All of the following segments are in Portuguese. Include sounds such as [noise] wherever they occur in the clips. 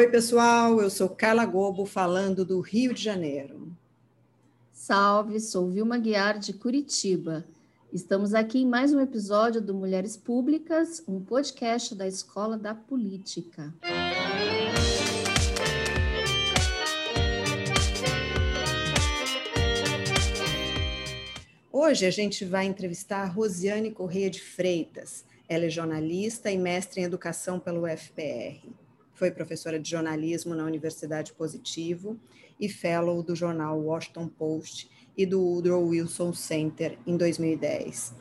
Oi, pessoal, eu sou Carla Gobo, falando do Rio de Janeiro. Salve, sou Vilma Guiar, de Curitiba. Estamos aqui em mais um episódio do Mulheres Públicas, um podcast da Escola da Política. Hoje a gente vai entrevistar a Rosiane Correia de Freitas. Ela é jornalista e mestre em educação pelo UFPR. Foi professora de jornalismo na Universidade Positivo e fellow do jornal Washington Post e do Woodrow Wilson Center em 2010.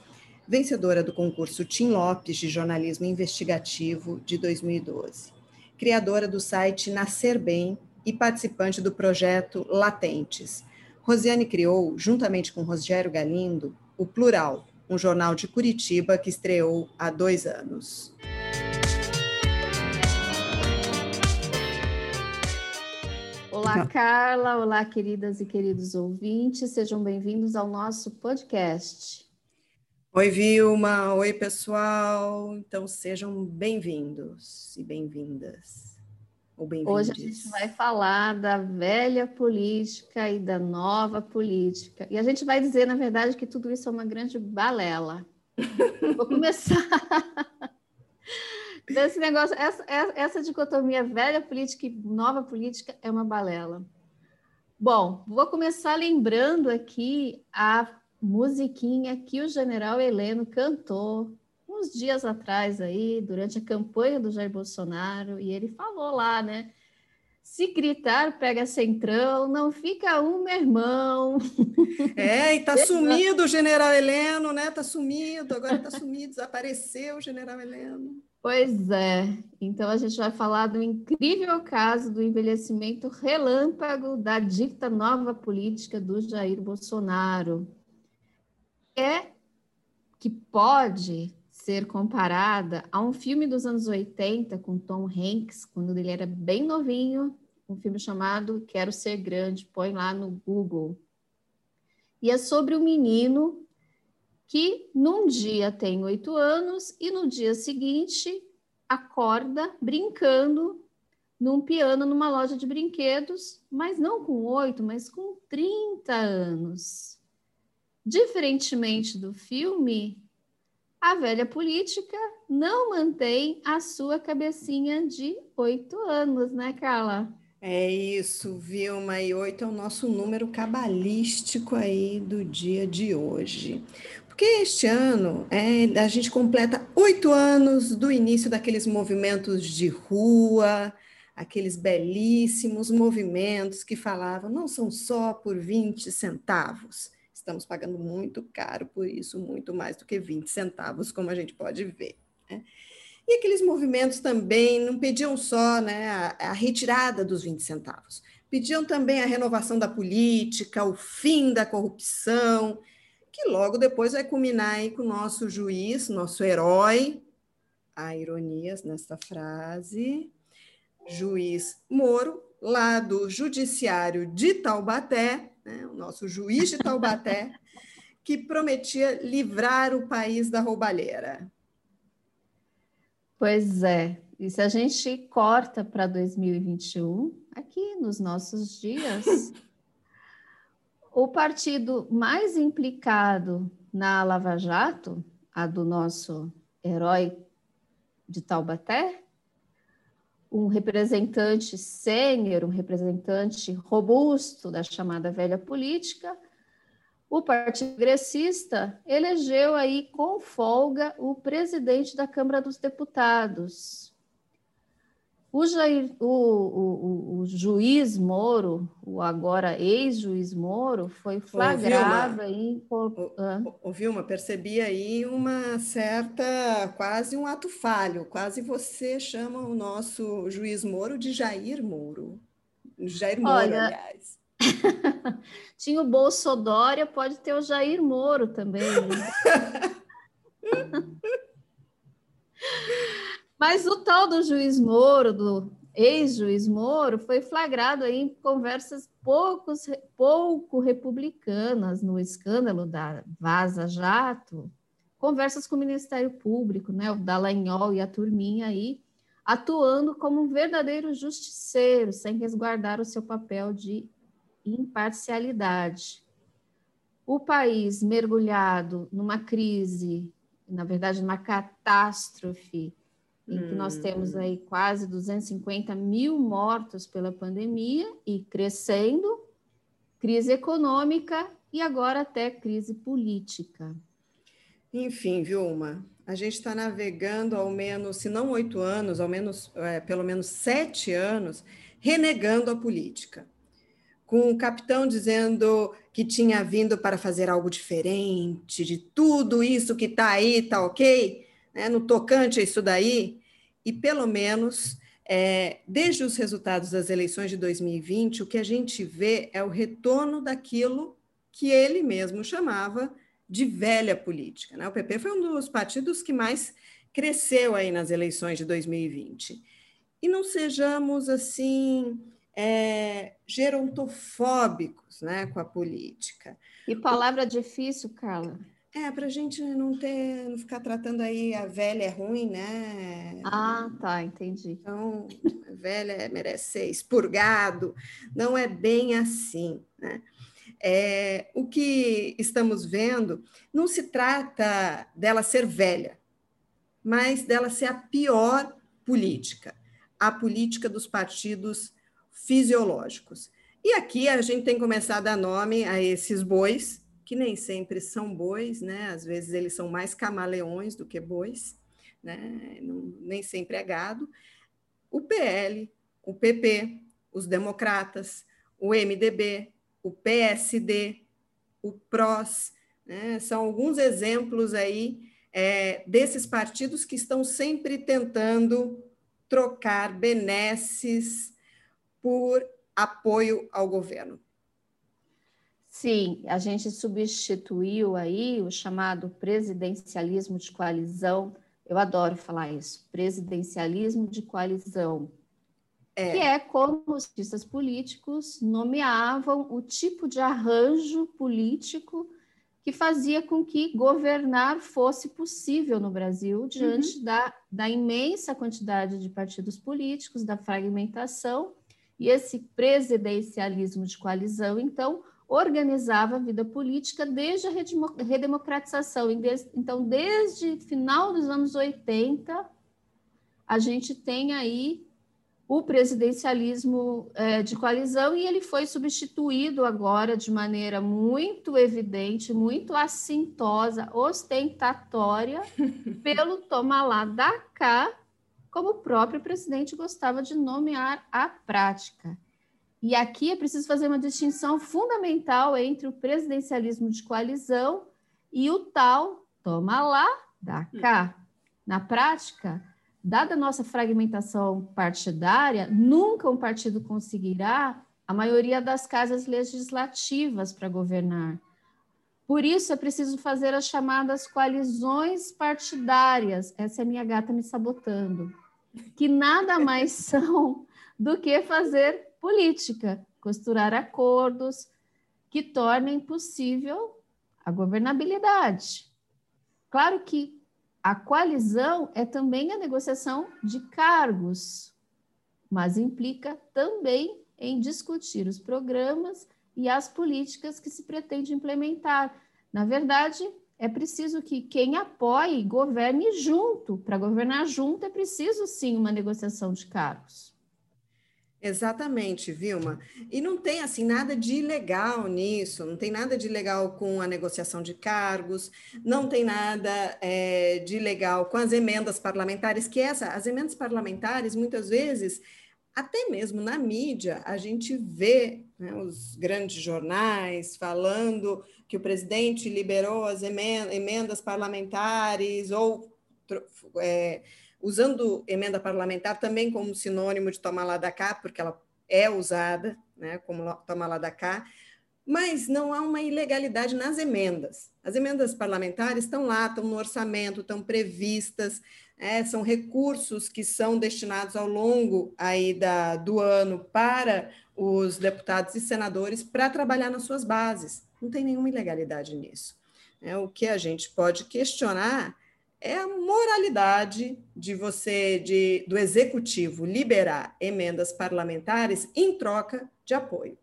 Vencedora do concurso Tim Lopes de jornalismo investigativo de 2012. Criadora do site Nascer Bem e participante do projeto Latentes. Rosiane criou, juntamente com Rogério Galindo, o Plural, um jornal de Curitiba que estreou há dois anos. Olá, Carla. Olá, queridas e queridos ouvintes. Sejam bem-vindos ao nosso podcast. Oi, Vilma. Oi, pessoal. Então, sejam bem-vindos e bem-vindas. Hoje a gente vai falar da velha política e da nova política. E a gente vai dizer, na verdade, que tudo isso é uma grande balela. Vou começar. [laughs] Desse negócio, essa, essa dicotomia velha política e nova política é uma balela. Bom, vou começar lembrando aqui a musiquinha que o general Heleno cantou uns dias atrás aí, durante a campanha do Jair Bolsonaro, e ele falou lá, né? Se gritar, pega centrão, não fica um, meu irmão. É, e tá [laughs] sumido o general Heleno, né? Tá sumido, agora tá sumido, desapareceu o general Heleno. Pois é. Então a gente vai falar do incrível caso do envelhecimento relâmpago da dita nova política do Jair Bolsonaro. É que pode ser comparada a um filme dos anos 80 com Tom Hanks, quando ele era bem novinho, um filme chamado Quero Ser Grande, põe lá no Google. E é sobre o um menino que num dia tem oito anos e no dia seguinte acorda brincando num piano numa loja de brinquedos, mas não com oito, mas com 30 anos. Diferentemente do filme, a velha política não mantém a sua cabecinha de oito anos, né, Carla? É isso, Vilma, e oito é o nosso número cabalístico aí do dia de hoje. Porque este ano é, a gente completa oito anos do início daqueles movimentos de rua, aqueles belíssimos movimentos que falavam não são só por 20 centavos. Estamos pagando muito caro por isso, muito mais do que 20 centavos, como a gente pode ver. Né? E aqueles movimentos também não pediam só né, a, a retirada dos 20 centavos, pediam também a renovação da política, o fim da corrupção, que logo depois vai culminar aí com o nosso juiz, nosso herói, há ironias nesta frase, juiz Moro, lá do Judiciário de Taubaté, né, o nosso juiz de Taubaté, [laughs] que prometia livrar o país da roubalheira. Pois é, e se a gente corta para 2021, aqui nos nossos dias, o partido mais implicado na Lava Jato, a do nosso herói de Taubaté, um representante sênior, um representante robusto da chamada velha política, o Partido Gressista elegeu aí com folga o presidente da Câmara dos Deputados, o, Jair, o, o, o, juiz Moro, o agora ex-juiz Moro, foi flagrado em. Ô, Vilma, percebi aí uma certa, quase um ato falho, quase você chama o nosso juiz Moro de Jair Moro. Jair Moro, Olha, aliás. [laughs] Tinha o Bolsodória, pode ter o Jair Moro também. [laughs] Mas o tal do juiz Moro, do ex-juiz Moro, foi flagrado aí em conversas poucos, pouco republicanas no escândalo da Vaza Jato, conversas com o Ministério Público, né, o Dallagnol e a turminha aí, atuando como um verdadeiro justiceiro, sem resguardar o seu papel de imparcialidade. O país mergulhado numa crise, na verdade, numa catástrofe, em que nós temos aí hum. quase 250 mil mortos pela pandemia e crescendo, crise econômica e agora até crise política. Enfim, Vilma, a gente está navegando ao menos, se não oito anos, ao menos, é, pelo menos sete anos, renegando a política. Com o capitão dizendo que tinha vindo para fazer algo diferente, de tudo isso que está aí, está ok, né, no tocante a isso daí, e pelo menos, é, desde os resultados das eleições de 2020, o que a gente vê é o retorno daquilo que ele mesmo chamava de velha política. Né? O PP foi um dos partidos que mais cresceu aí nas eleições de 2020. E não sejamos assim é, gerontofóbicos né, com a política. E palavra difícil, Carla. É, para a gente não ter, não ficar tratando aí a velha é ruim, né? Ah, tá, entendi. Então, a velha merece ser expurgado. Não é bem assim, né? É, o que estamos vendo não se trata dela ser velha, mas dela ser a pior política, a política dos partidos fisiológicos. E aqui a gente tem começado a dar nome a esses bois, que nem sempre são bois, né? Às vezes eles são mais camaleões do que bois, né? Não, nem sempre é gado. O PL, o PP, os democratas, o MDB, o PSD, o PROS, né? são alguns exemplos aí é, desses partidos que estão sempre tentando trocar benesses por apoio ao governo. Sim, a gente substituiu aí o chamado presidencialismo de coalizão. Eu adoro falar isso, presidencialismo de coalizão, é. que é como os cientistas políticos nomeavam o tipo de arranjo político que fazia com que governar fosse possível no Brasil diante uhum. da, da imensa quantidade de partidos políticos, da fragmentação, e esse presidencialismo de coalizão, então, organizava a vida política desde a redemocratização. Então, desde final dos anos 80, a gente tem aí o presidencialismo é, de coalizão e ele foi substituído agora de maneira muito evidente, muito assintosa, ostentatória, [laughs] pelo toma lá da cá, como o próprio presidente gostava de nomear a prática. E aqui é preciso fazer uma distinção fundamental entre o presidencialismo de coalizão e o tal toma lá da cá. Na prática, dada a nossa fragmentação partidária, nunca um partido conseguirá a maioria das casas legislativas para governar. Por isso é preciso fazer as chamadas coalizões partidárias. Essa é a minha gata me sabotando. Que nada mais [laughs] são do que fazer política, costurar acordos que tornem possível a governabilidade. Claro que a coalizão é também a negociação de cargos, mas implica também em discutir os programas e as políticas que se pretende implementar. Na verdade, é preciso que quem apoie governe junto. Para governar junto é preciso sim uma negociação de cargos. Exatamente, Vilma. E não tem assim nada de ilegal nisso, não tem nada de ilegal com a negociação de cargos, não tem nada é, de ilegal com as emendas parlamentares, que essa, as emendas parlamentares, muitas vezes, até mesmo na mídia, a gente vê né, os grandes jornais falando que o presidente liberou as emendas parlamentares ou é, usando emenda parlamentar também como sinônimo de tomar lá da cá, porque ela é usada né, como tomar lá da cá, mas não há uma ilegalidade nas emendas. As emendas parlamentares estão lá, estão no orçamento, estão previstas, é, são recursos que são destinados ao longo aí da, do ano para os deputados e senadores para trabalhar nas suas bases. Não tem nenhuma ilegalidade nisso. É, o que a gente pode questionar é a moralidade de você, de, do executivo, liberar emendas parlamentares em troca de apoio.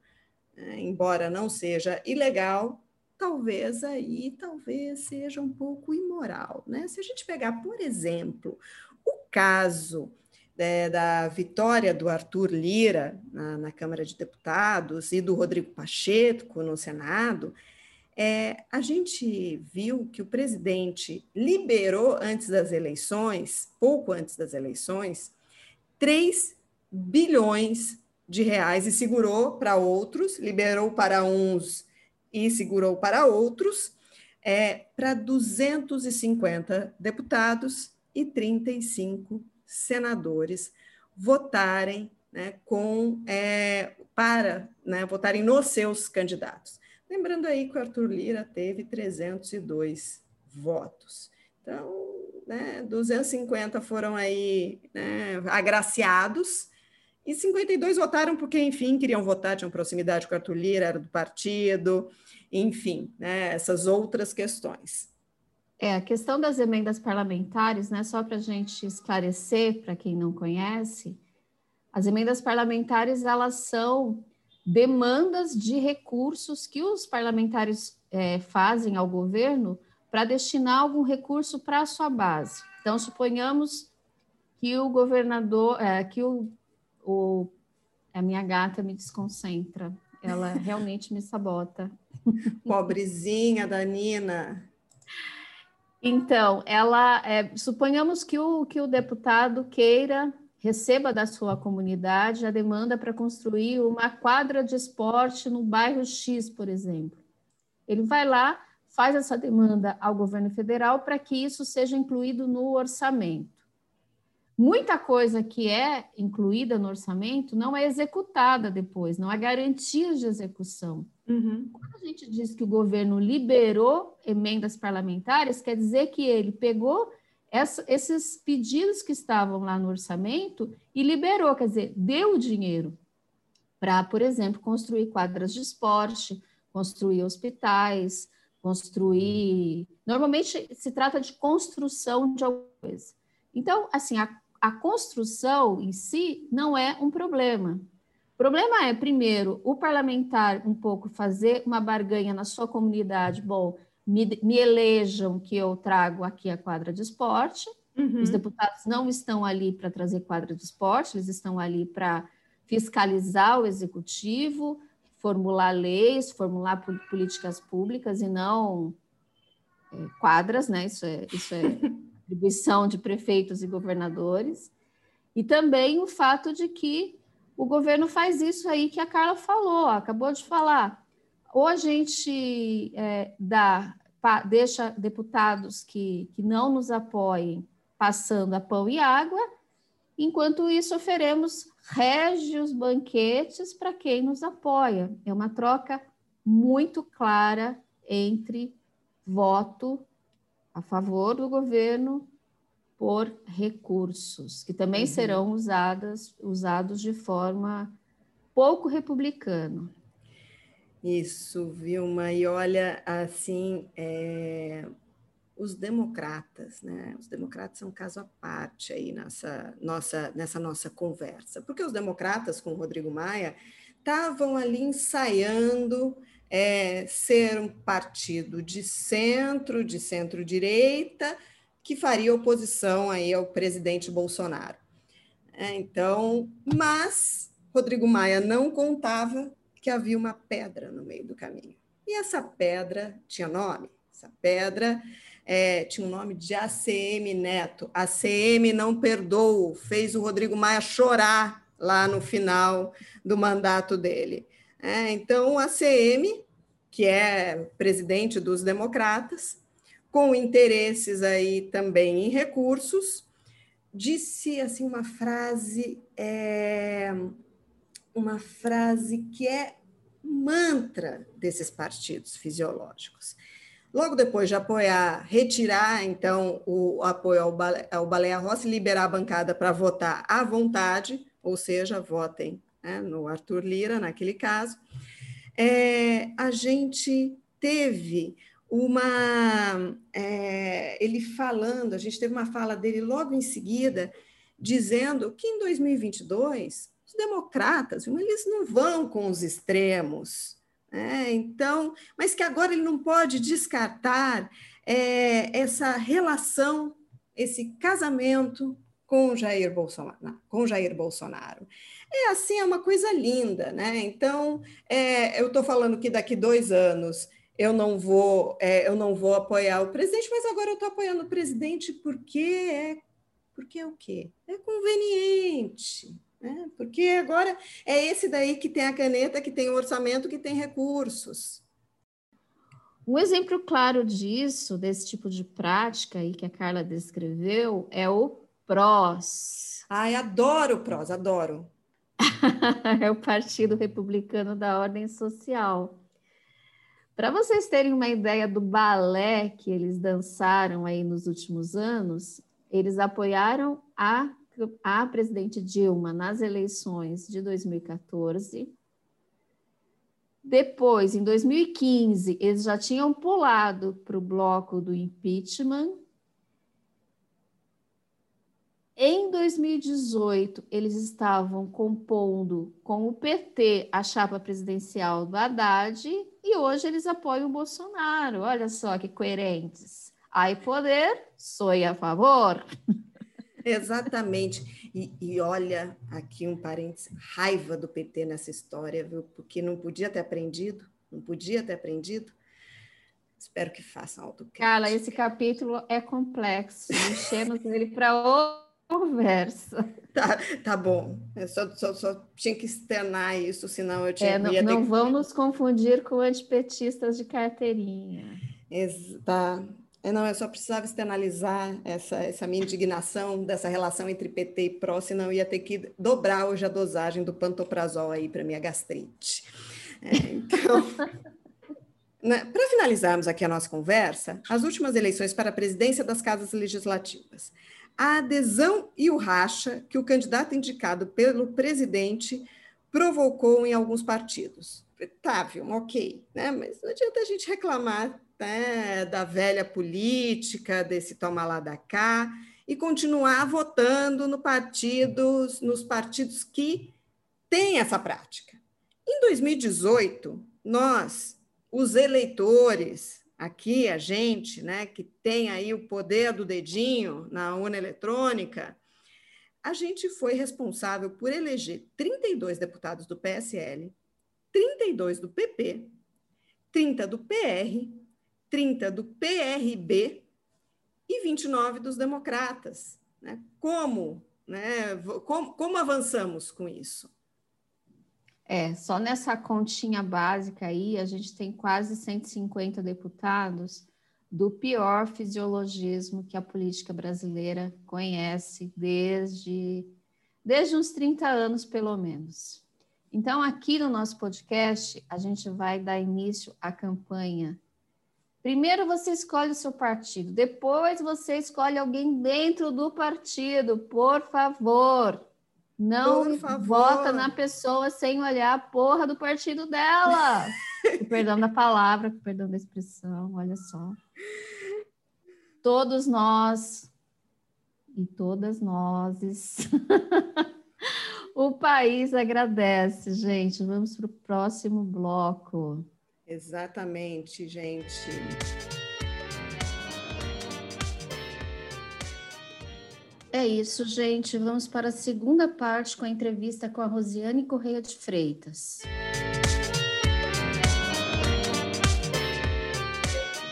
É, embora não seja ilegal, talvez aí talvez seja um pouco imoral. Né? Se a gente pegar, por exemplo, o caso é, da vitória do Arthur Lira na, na, Câmara de Deputados e do Rodrigo Pacheco no Senado, é, a gente viu que o presidente liberou antes das eleições, pouco antes das eleições, 3 bilhões de reais e segurou para outros, liberou para uns e segurou para outros, é, para 250 deputados e 35 senadores votarem né, com é, para né, votarem nos seus candidatos. Lembrando aí que o Arthur Lira teve 302 votos. Então, né, 250 foram aí né, agraciados e 52 votaram porque, enfim, queriam votar, tinham proximidade com o Arthur Lira, era do partido, enfim, né, essas outras questões. É, a questão das emendas parlamentares, né, só para a gente esclarecer, para quem não conhece, as emendas parlamentares, elas são demandas de recursos que os parlamentares é, fazem ao governo para destinar algum recurso para a sua base. Então, suponhamos que o governador, é, que o, o, a minha gata me desconcentra, ela realmente me sabota. [laughs] Pobrezinha da Nina. Então, ela, é, suponhamos que o, que o deputado queira, receba da sua comunidade a demanda para construir uma quadra de esporte no bairro X, por exemplo. Ele vai lá, faz essa demanda ao governo federal para que isso seja incluído no orçamento. Muita coisa que é incluída no orçamento não é executada depois, não há garantias de execução. Uhum. Quando a gente diz que o governo liberou emendas parlamentares, quer dizer que ele pegou essa, esses pedidos que estavam lá no orçamento e liberou, quer dizer, deu o dinheiro para, por exemplo, construir quadras de esporte, construir hospitais, construir. Normalmente se trata de construção de alguma coisa. Então, assim, a, a construção em si não é um problema. O problema é, primeiro, o parlamentar um pouco fazer uma barganha na sua comunidade. Bom, me, me elejam que eu trago aqui a quadra de esporte. Uhum. Os deputados não estão ali para trazer quadra de esporte, eles estão ali para fiscalizar o executivo, formular leis, formular políticas públicas e não é, quadras, né? Isso é, isso é [laughs] atribuição de prefeitos e governadores. E também o fato de que o governo faz isso aí que a Carla falou, acabou de falar. Ou a gente é, dá, pa, deixa deputados que, que não nos apoiem passando a pão e água, enquanto isso oferemos régios banquetes para quem nos apoia. É uma troca muito clara entre voto a favor do governo por recursos, que também uhum. serão usadas, usados de forma pouco republicana. Isso, Vilma, e olha, assim, é, os democratas, né? Os democratas são um caso à parte aí nessa nossa, nessa nossa conversa, porque os democratas, com o Rodrigo Maia, estavam ali ensaiando é, ser um partido de centro, de centro-direita, que faria oposição aí ao presidente Bolsonaro. É, então, mas Rodrigo Maia não contava que havia uma pedra no meio do caminho. E essa pedra tinha nome. Essa pedra é, tinha um nome de ACM Neto. ACM não perdoou, fez o Rodrigo Maia chorar lá no final do mandato dele. É, então, a ACM, que é presidente dos democratas, com interesses aí também em recursos, disse assim uma frase, é, uma frase que é mantra desses partidos fisiológicos. Logo depois de apoiar, retirar então o apoio ao, Bale, ao Baleia Rossi, liberar a bancada para votar à vontade, ou seja, votem né, no Arthur Lira, naquele caso, é, a gente teve uma é, ele falando, a gente teve uma fala dele logo em seguida, dizendo que em 2022 os democratas eles não vão com os extremos, né? então, mas que agora ele não pode descartar é, essa relação, esse casamento com Jair Bolsonaro, com Jair Bolsonaro. É assim, é uma coisa linda, né? Então, é, eu estou falando que daqui dois anos eu não vou, é, eu não vou apoiar o presidente, mas agora eu estou apoiando o presidente porque é, porque é o quê? É conveniente, né? Porque agora é esse daí que tem a caneta, que tem o orçamento, que tem recursos. Um exemplo claro disso, desse tipo de prática aí que a Carla descreveu, é o PROS. Ai, adoro o PROS, adoro. [laughs] é o Partido Republicano da Ordem Social. Para vocês terem uma ideia do balé que eles dançaram aí nos últimos anos, eles apoiaram a, a presidente Dilma nas eleições de 2014. Depois, em 2015, eles já tinham pulado para o bloco do impeachment em 2018, eles estavam compondo com o PT a chapa presidencial do Haddad e hoje eles apoiam o Bolsonaro. Olha só que coerentes. Aí poder, sou a favor. [laughs] Exatamente. E, e, olha aqui um parênteses, raiva do PT nessa história, viu? Porque não podia ter aprendido, não podia ter aprendido. Espero que façam autocrítica. Carla, esse capítulo é complexo. Mexemos nele para outro conversa. Tá, tá bom. Eu só, só, só tinha que externar isso, senão eu tinha é, não, ia não vão nos confundir com antipetistas de carteirinha. Tá. É, não, eu só precisava externalizar essa, essa minha indignação dessa relação entre PT e PRO, senão eu ia ter que dobrar hoje a dosagem do pantoprazol aí para minha gastrite. É, então, [laughs] né, para finalizarmos aqui a nossa conversa, as últimas eleições para a presidência das casas legislativas a adesão e o racha que o candidato indicado pelo presidente provocou em alguns partidos. Tá, viu, ok, né? mas não adianta a gente reclamar né, da velha política, desse toma lá da cá, e continuar votando no nos partidos que têm essa prática. Em 2018, nós, os eleitores, aqui a gente, né, que tem aí o poder do dedinho na urna eletrônica, a gente foi responsável por eleger 32 deputados do PSL, 32 do PP, 30 do PR, 30 do PRB e 29 dos democratas. Né? Como, né? como, como avançamos com isso? É, só nessa continha básica aí, a gente tem quase 150 deputados do pior fisiologismo que a política brasileira conhece desde, desde uns 30 anos, pelo menos. Então, aqui no nosso podcast, a gente vai dar início à campanha. Primeiro você escolhe o seu partido, depois você escolhe alguém dentro do partido, por favor. Não vota na pessoa sem olhar a porra do partido dela. perdão da palavra, perdão da expressão, olha só. Todos nós e todas nós. [laughs] o país agradece, gente. Vamos para o próximo bloco. Exatamente, gente. É isso, gente. Vamos para a segunda parte com a entrevista com a Rosiane Correia de Freitas.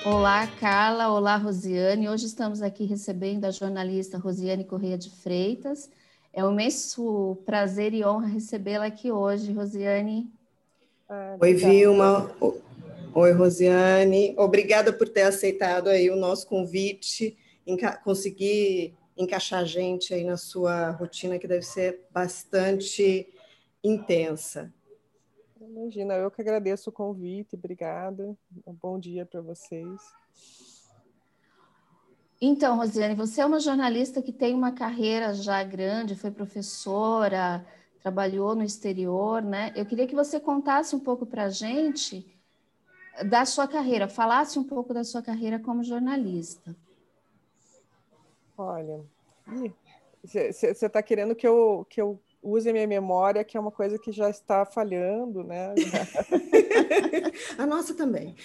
Olá, Carla. Olá, Rosiane. Hoje estamos aqui recebendo a jornalista Rosiane Correia de Freitas. É um imenso prazer e honra recebê-la aqui hoje, Rosiane. Ah, Oi, Vilma. Oi, Rosiane. Obrigada por ter aceitado aí o nosso convite, em conseguir encaixar a gente aí na sua rotina, que deve ser bastante intensa. Imagina, eu que agradeço o convite, obrigada. Um bom dia para vocês. Então, Rosiane, você é uma jornalista que tem uma carreira já grande, foi professora, trabalhou no exterior, né? Eu queria que você contasse um pouco para a gente da sua carreira, falasse um pouco da sua carreira como jornalista. Olha, você está querendo que eu, que eu use a minha memória, que é uma coisa que já está falhando, né? [laughs] a nossa também.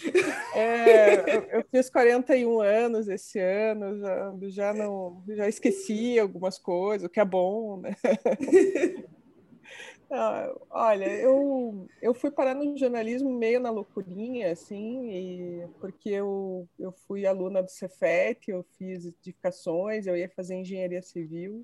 É, eu, eu, fiz 41 anos esse ano, já, já não já esqueci algumas coisas, o que é bom, né? [laughs] Ah, olha, eu, eu fui parar no jornalismo meio na loucurinha, assim, e, porque eu, eu fui aluna do Cefet, eu fiz edificações, eu ia fazer engenharia civil,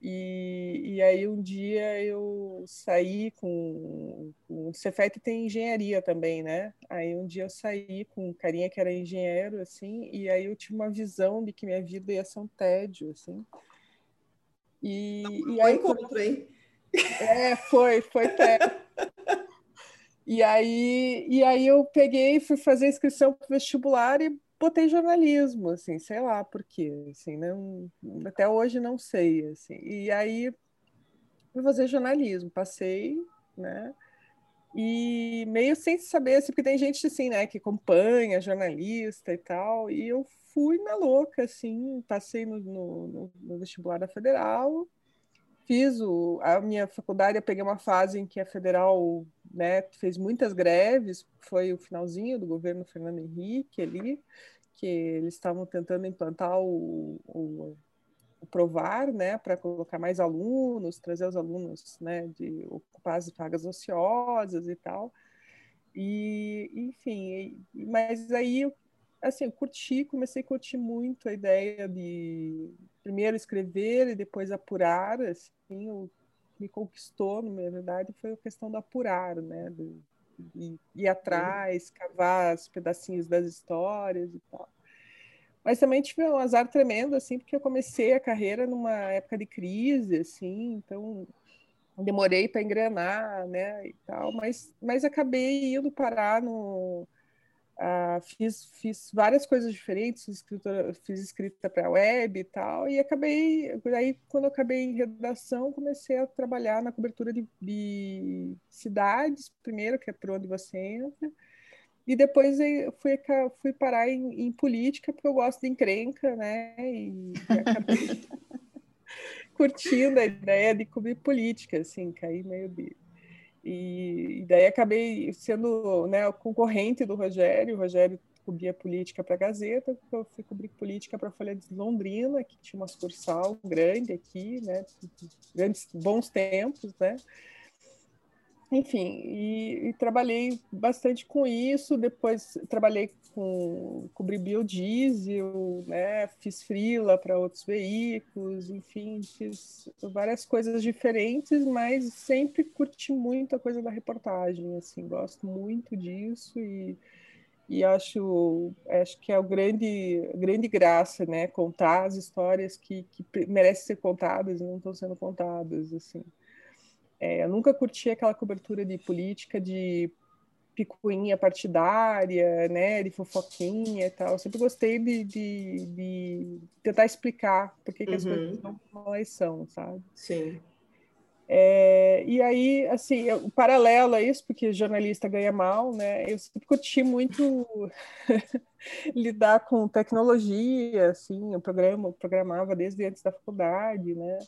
e, e aí um dia eu saí com, com o Cefet tem engenharia também, né? Aí um dia eu saí com um carinha que era engenheiro, assim, e aí eu tive uma visão de que minha vida ia ser um tédio, assim. E, e aí, encontro, hein? É, foi, foi até. E aí, e aí eu peguei, fui fazer inscrição para vestibular e botei jornalismo, assim, sei lá por quê, assim, não, até hoje não sei, assim. E aí fui fazer jornalismo, passei, né? E meio sem saber, assim, porque tem gente assim, né, que acompanha jornalista e tal, e eu fui na louca, assim, passei no, no, no vestibular da Federal, fiz o, a minha faculdade, eu peguei uma fase em que a federal né, fez muitas greves, foi o finalzinho do governo Fernando Henrique ali, que eles estavam tentando implantar o, o, o provar, né, para colocar mais alunos, trazer os alunos, né, de ocupar as vagas ociosas e tal. E, enfim, mas aí assim, eu curti, comecei a curtir muito a ideia de primeiro escrever e depois apurar, assim, que me conquistou, na verdade, foi a questão do apurar, né, de, de ir atrás, cavar os pedacinhos das histórias e tal. Mas também tive um azar tremendo, assim, porque eu comecei a carreira numa época de crise, assim, então demorei para engrenar, né, e tal, mas, mas acabei indo parar no Uh, fiz, fiz várias coisas diferentes, fiz, escrita, fiz escrita para web e tal, e acabei, aí quando eu acabei em redação, comecei a trabalhar na cobertura de, de cidades, primeiro, que é por onde você entra, e depois fui, fui parar em, em, política, porque eu gosto de encrenca, né, e, e [laughs] acabei [laughs] curtindo a ideia de cobrir política, assim, caí meio de e, daí acabei sendo né, concorrente do Rogério. O Rogério cobria política para a Gazeta, eu fui cobrir política para a Folha de Londrina, que tinha uma sucursal grande aqui, né, grandes bons tempos, né? Enfim, e, e, trabalhei bastante com isso. Depois trabalhei com cobri biodiesel, né? Fiz frila para outros veículos, enfim, fiz várias coisas diferentes, mas sempre curti muito a coisa da reportagem, assim, gosto muito disso e, e acho acho que é o grande grande graça, né? Contar as histórias que, que merecem ser contadas e não estão sendo contadas, assim. É, eu nunca curti aquela cobertura de política de picuinha partidária, né, de fofoquinha e tal. Eu sempre gostei de, de, de tentar explicar por que, que as coisas uhum. não como são, sabe? Sim. É, e aí, assim, o paralelo a isso, porque jornalista ganha mal, né? Eu sempre curti muito [laughs] lidar com tecnologia, assim, eu programa, programava desde antes da faculdade, né?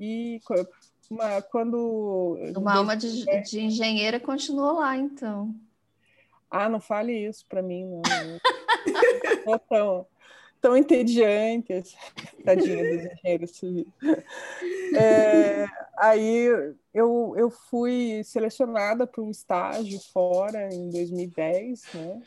E uma, quando. Uma alma de, de engenheira continuou lá, então. Ah, não fale isso para mim, não. [laughs] não tão, tão entediante, tadinha dos engenheiros civis. É, aí eu, eu fui selecionada para um estágio fora em 2010, né?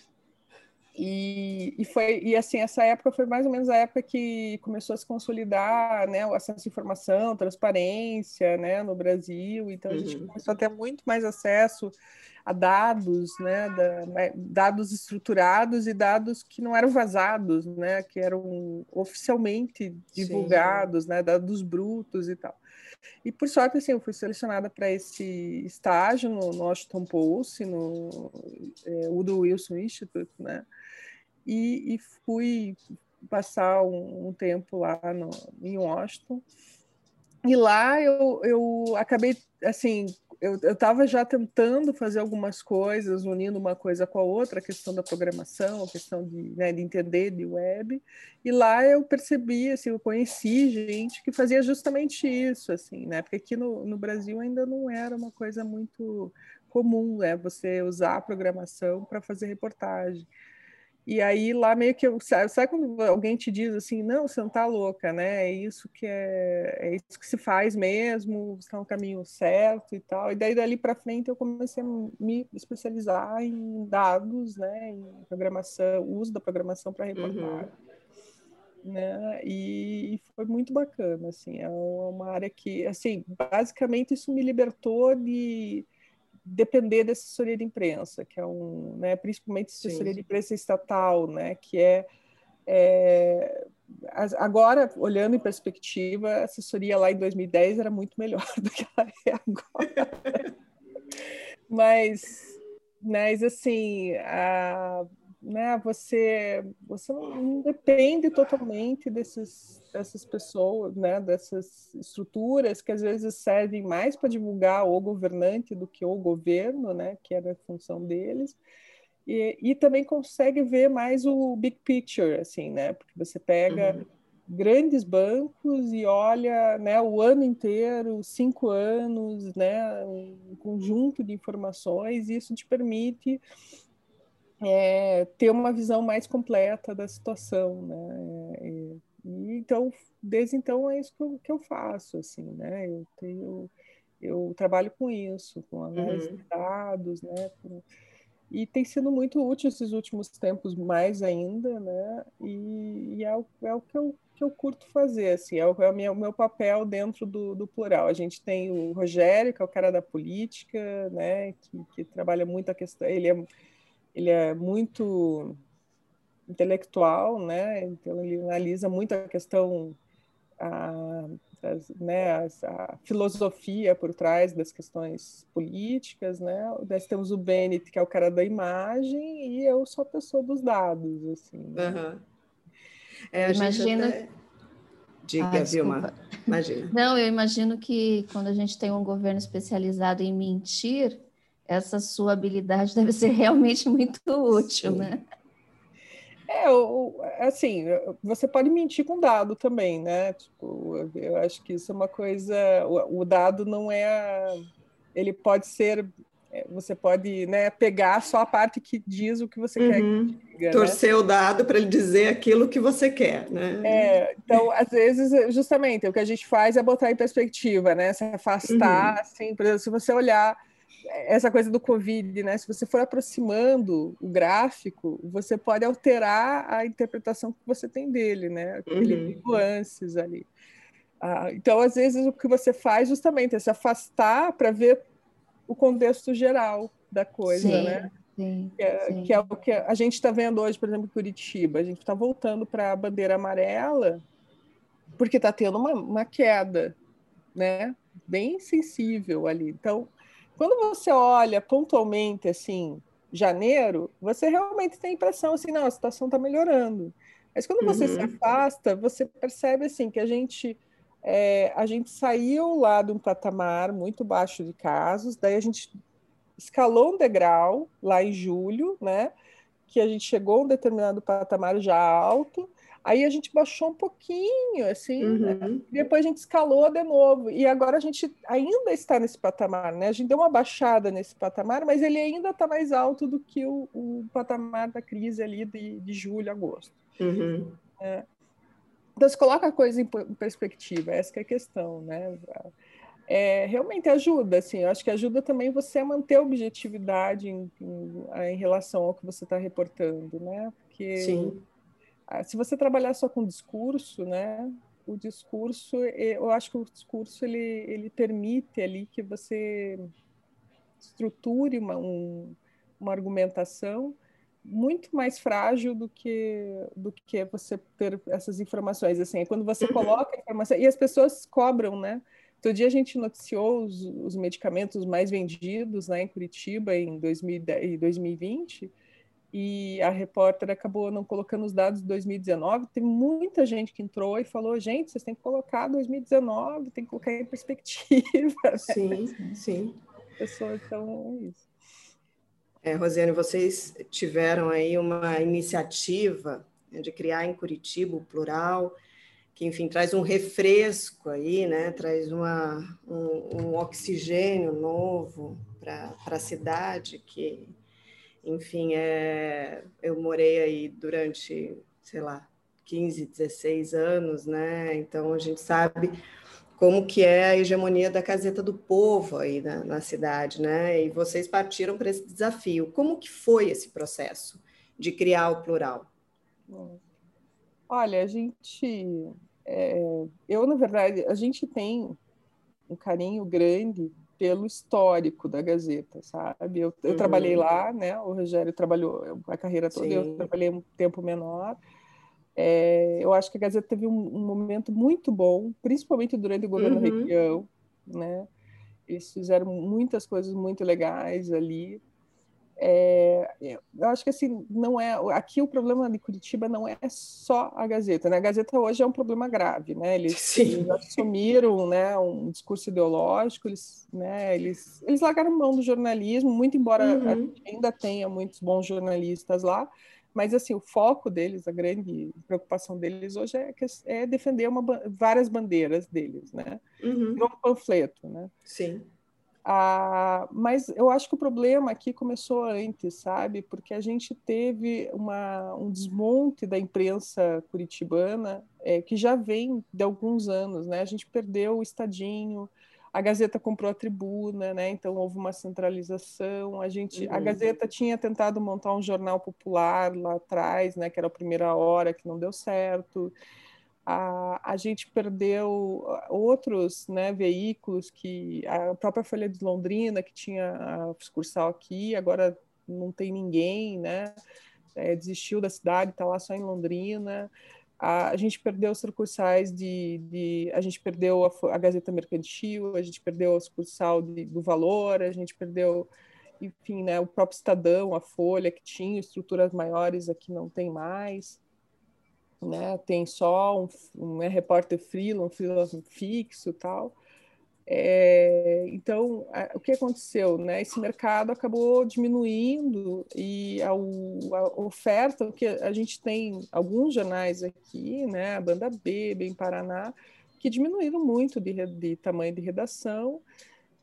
E, e foi e assim essa época foi mais ou menos a época que começou a se consolidar né o acesso à informação transparência né no Brasil então a gente uhum. começou a ter muito mais acesso a dados né da, né, dados estruturados e dados que não eram vazados né que eram oficialmente divulgados Sim. né dados brutos e tal e por sorte assim eu fui selecionada para esse estágio no, no Washington Post no é, Woodrow Wilson Institute né e, e fui passar um, um, tempo lá no, em Washington. E lá eu, eu acabei, assim, eu estava já tentando fazer algumas coisas, unindo uma coisa com a outra, a questão da programação, a questão de, né, de entender de web, e lá eu percebi, assim, eu conheci gente que fazia justamente isso, assim, né, porque aqui no, no Brasil ainda não era uma coisa muito comum, né, você usar a programação para fazer reportagem. E aí lá meio que eu sabe, sabe quando alguém te diz assim, não, você não tá louca, né? É isso que é, é isso que se faz mesmo, está no caminho certo e tal. E daí dali para frente eu comecei a me especializar em dados, né, em programação, uso da programação para reportar. Uhum. Né? E, e, foi muito bacana, assim, é uma área que, assim, basicamente isso me libertou de depender da assessoria de imprensa, que é um, né, principalmente assessoria Sim. de imprensa estatal, né, que é, é, agora olhando em perspectiva, a assessoria lá em 2010 era muito melhor [laughs] do que ela é agora. [laughs] mas, mas assim, a, né, você você não depende totalmente desses dessas pessoas, né, dessas estruturas que às vezes servem mais para divulgar o governante do que o governo, né, que era a função deles. E, e também consegue ver mais o big picture, assim, né, porque você pega uhum. grandes bancos e olha, né, o ano inteiro, cinco anos, né, um conjunto de informações, e isso te permite é, ter uma visão mais completa da situação, né? E, e, então, desde então é isso que eu, que eu, faço, assim, né? Eu tenho, eu trabalho com isso, com análise uhum. de dados, né? Com, e tem sido muito útil esses últimos tempos mais ainda, né? E, e é, o, é o que eu, que eu curto fazer, assim, é o, é o, meu, o meu papel dentro do, do, plural. A gente tem o Rogério, que é o cara da política, né? Que, que trabalha muito a questão, ele é ele é muito intelectual, né? Então ele analisa muito a questão, a, as, né, a, a, filosofia por trás das questões políticas, né? Nós temos o Bennett, que é o cara da imagem, e eu sou a pessoa dos dados, assim. Né? Uhum. É, Imagina. Até... Diga, ah, Vilma. Imagina. Não, eu imagino que quando a gente tem um governo especializado em mentir, essa sua habilidade deve ser realmente muito útil, Sim. né? É, assim, você pode mentir com dado também, né? Tipo, eu acho que isso é uma coisa. O, dado não é. Ele pode ser. É, você pode né, pegar só a parte que diz o que você uhum. quer que uhum. diga. Né? Torcer né? o dado para ele dizer aquilo que você quer, né? É, então, às vezes, justamente, o que a gente faz é botar em perspectiva, né? Se afastar, uhum. assim, por exemplo, se você olhar essa coisa do Covid, né? Se você for aproximando o gráfico, você pode alterar a interpretação que você tem dele, né? Aquele uhum. nuances ali. Ah, então, às vezes, o que você faz justamente é se afastar para ver o contexto geral da coisa, sim, né? Sim, que, é, sim. que, é, o que a gente está vendo hoje, por exemplo, em Curitiba. A gente está voltando para a bandeira amarela porque está tendo uma, uma queda, né? Bem sensível ali. Então, quando você olha pontualmente assim, janeiro, você realmente tem a impressão assim, não, a situação está melhorando. Mas quando você uhum. se afasta, você percebe assim que a gente é, a gente saiu lá de um patamar muito baixo de casos, daí a gente escalou um degrau lá em julho, né? Que a gente chegou a um determinado patamar já alto, Aí a gente baixou um pouquinho, assim, né? uhum. né? e depois a gente escalou de novo. E agora a gente ainda está nesse patamar, né? A gente deu uma baixada nesse patamar, mas ele ainda está mais alto do que o, o, patamar da crise ali de, de julho, agosto. Uhum. É. Então, se coloca a coisa em perspectiva, essa é a questão, né? É, realmente ajuda, assim, eu acho que ajuda também você a manter a objetividade em, em, em relação ao que você está reportando, né? Porque Sim se você trabalhar só com discurso, né, o discurso, eu acho que o discurso ele, ele permite ali que você estruture uma, um, uma argumentação muito mais frágil do que do que você ter essas informações assim é quando você uhum. coloca a informação e as pessoas cobram né Todo dia a gente noticiou os, os medicamentos mais vendidos né, em Curitiba em 2010, 2020 e a repórter acabou não colocando os dados de 2019. Tem muita gente que entrou e falou: gente, vocês têm que colocar 2019, tem que colocar em perspectiva. [laughs] Sim, sim. pessoa, então é isso. É, Rosiane, vocês tiveram aí uma iniciativa de criar em Curitiba o plural, que, enfim, traz um refresco aí, né? traz uma, um, um oxigênio novo para a cidade, que, enfim, é, eu morei aí durante, sei lá, 15, 16 anos, né? Então a gente sabe como que é a hegemonia da caseta do povo aí na, na cidade, né? E vocês partiram para esse desafio. Como que foi esse processo de criar o plural? Olha, a gente, é, eu na verdade, a gente tem um carinho grande pelo histórico da Gazeta, sabe? Eu, eu uhum. trabalhei lá, né? O Rogério trabalhou a carreira toda, Sim. eu trabalhei um tempo menor. É, eu acho que a Gazeta teve um, um, momento muito bom, principalmente durante o governo uhum. Requião, né? Eles fizeram muitas coisas muito legais ali. É, eu acho que assim não é aqui o problema de Curitiba não é só a Gazeta, né? A Gazeta hoje é um problema grave, né? Eles, [laughs] eles assumiram, né, um discurso ideológico, eles, né, eles, eles largaram mão do jornalismo, muito embora uhum. ainda tenha muitos bons jornalistas lá, mas assim o foco deles, a grande preocupação deles hoje é, é defender uma, várias bandeiras deles, né? Uhum. um panfleto, né? Sim. Ah, mas eu acho que o problema aqui começou antes, sabe? Porque a gente teve uma, um desmonte da imprensa curitibana é, que já vem de alguns anos, né? A gente perdeu o Estadinho, a Gazeta comprou a Tribuna, né? Então houve uma centralização. A gente, uhum. a Gazeta tinha tentado montar um jornal popular lá atrás, né? Que era a Primeira Hora, que não deu certo a, a gente perdeu outros né, veículos que a própria Folha de Londrina que tinha a sucursal aqui agora não tem ninguém né é, desistiu da cidade está lá só em Londrina. A, a gente perdeu os sucursais de, de a gente perdeu a, a, Gazeta Mercantil a gente perdeu a sucursal de, do Valor a gente perdeu enfim né o próprio Estadão a Folha que tinha estruturas maiores aqui não tem mais né? Tem só um, um é repórter freelance, um freelance fixo tal. É, então, a, o que aconteceu? Né? Esse mercado acabou diminuindo e a, a, oferta, que a gente tem alguns jornais aqui, né? a Banda B, Bem Paraná, que diminuíram muito de, de tamanho de redação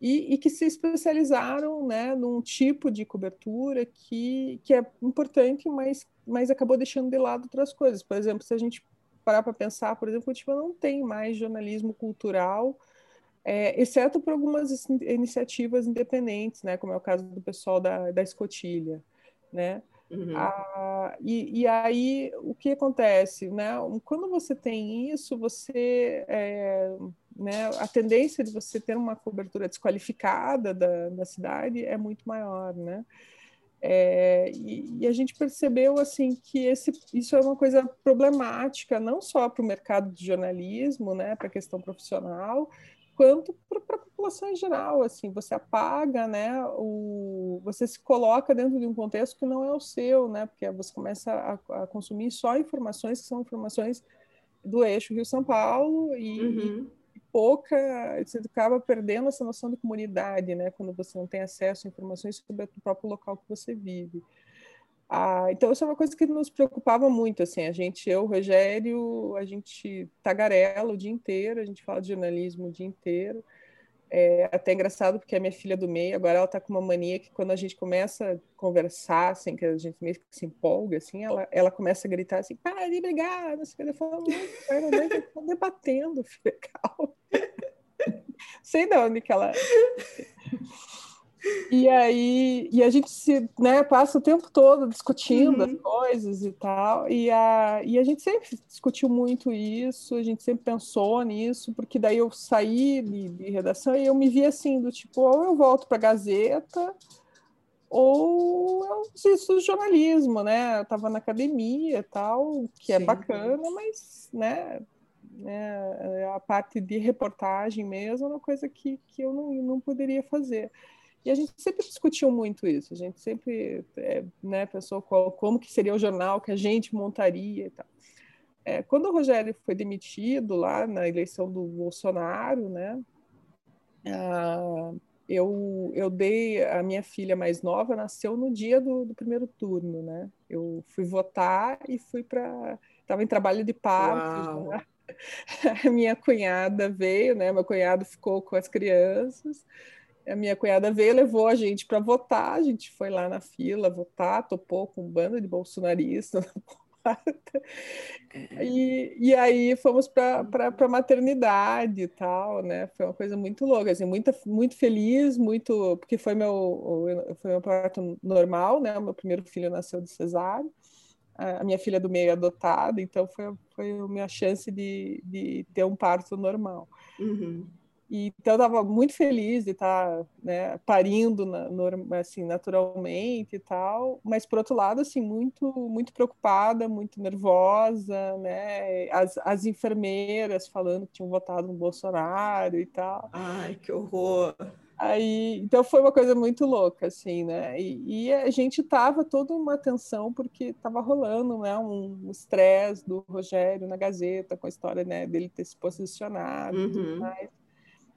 e, e, que se especializaram né, num tipo de cobertura que, que é importante, mas, mas acabou deixando de lado outras coisas. Por exemplo, se a gente parar para pensar, por exemplo, Curitiba não tem mais jornalismo cultural, é, exceto por algumas iniciativas independentes, né, como é o caso do pessoal da, da Escotilha. Né? Uhum. Ah, e, e, aí, o que acontece? Né? Quando você tem isso, você é, né, a tendência de você ter uma cobertura desqualificada da, da cidade é muito maior, né? É, e, e, a gente percebeu assim que esse, isso é uma coisa problemática não só para o mercado de jornalismo, né, para a questão profissional, quanto para a população em geral. Assim, você apaga, né, o, você se coloca dentro de um contexto que não é o seu, né, porque você começa a, a consumir só informações que são informações do eixo Rio-São Paulo e, uhum pouca, você acaba perdendo essa noção de comunidade, né? Quando você não tem acesso a informações sobre o próprio local que você vive. Ah, então, isso é uma coisa que nos preocupava muito, assim, a gente, eu, Rogério, a gente tagarela o dia inteiro, a gente fala de jornalismo o dia inteiro, é até engraçado porque a minha filha do meio, agora ela está com uma mania que quando a gente começa a conversar, assim, que a gente meio que se empolga, assim, ela, ela começa a gritar assim, para de brigar, não sei o que, eu falo, não, estão debatendo, filha, [laughs] calma. Sei de onde que ela... E aí, e a gente se, né, passa o tempo todo discutindo uhum. as coisas e tal, e a, e a gente sempre discutiu muito isso, a gente sempre pensou nisso, porque daí eu saí de, de redação e eu me vi assim, do tipo, ou eu volto para a Gazeta, ou eu desisto do jornalismo, né? Eu estava na academia e tal, que é Sim. é bacana, mas, né, né, a parte de reportagem mesmo é uma coisa que, que eu não, não poderia fazer. E a gente sempre discutiu muito isso, a gente sempre é, né, pensou qual, como que seria o jornal que a gente montaria e tal. É, quando o Rogério foi demitido lá na eleição do Bolsonaro, né, ah, eu, eu dei a minha filha mais nova nasceu no dia do, do primeiro turno, né? Eu fui votar e fui para estava em trabalho de parto. [laughs] A minha cunhada veio, né? Meu cunhado ficou com as crianças. A minha cunhada veio, levou a gente para votar. A gente foi lá na fila votar, topou com um bando de bolsonaristas [laughs] é. E, e aí fomos para a maternidade e tal, né? Foi uma coisa muito louca, assim, muito, muito feliz, muito porque foi meu foi meu parto normal, né? O meu primeiro filho nasceu de cesárea, a minha filha do meio é adotada, então foi, foi a minha chance de, de ter um parto normal. Uhum. Então eu estava muito feliz de estar tá, né, parindo na, no, assim, naturalmente e tal, mas por outro lado assim muito muito preocupada, muito nervosa, né? As, as enfermeiras falando que tinham votado no Bolsonaro e tal. Ai, que horror! Aí, então foi uma coisa muito louca, assim, né? E, e a gente tava toda uma atenção porque estava rolando, né, um estresse do Rogério na Gazeta com a história, né, dele ter se posicionado uhum. e tudo uhum. mais.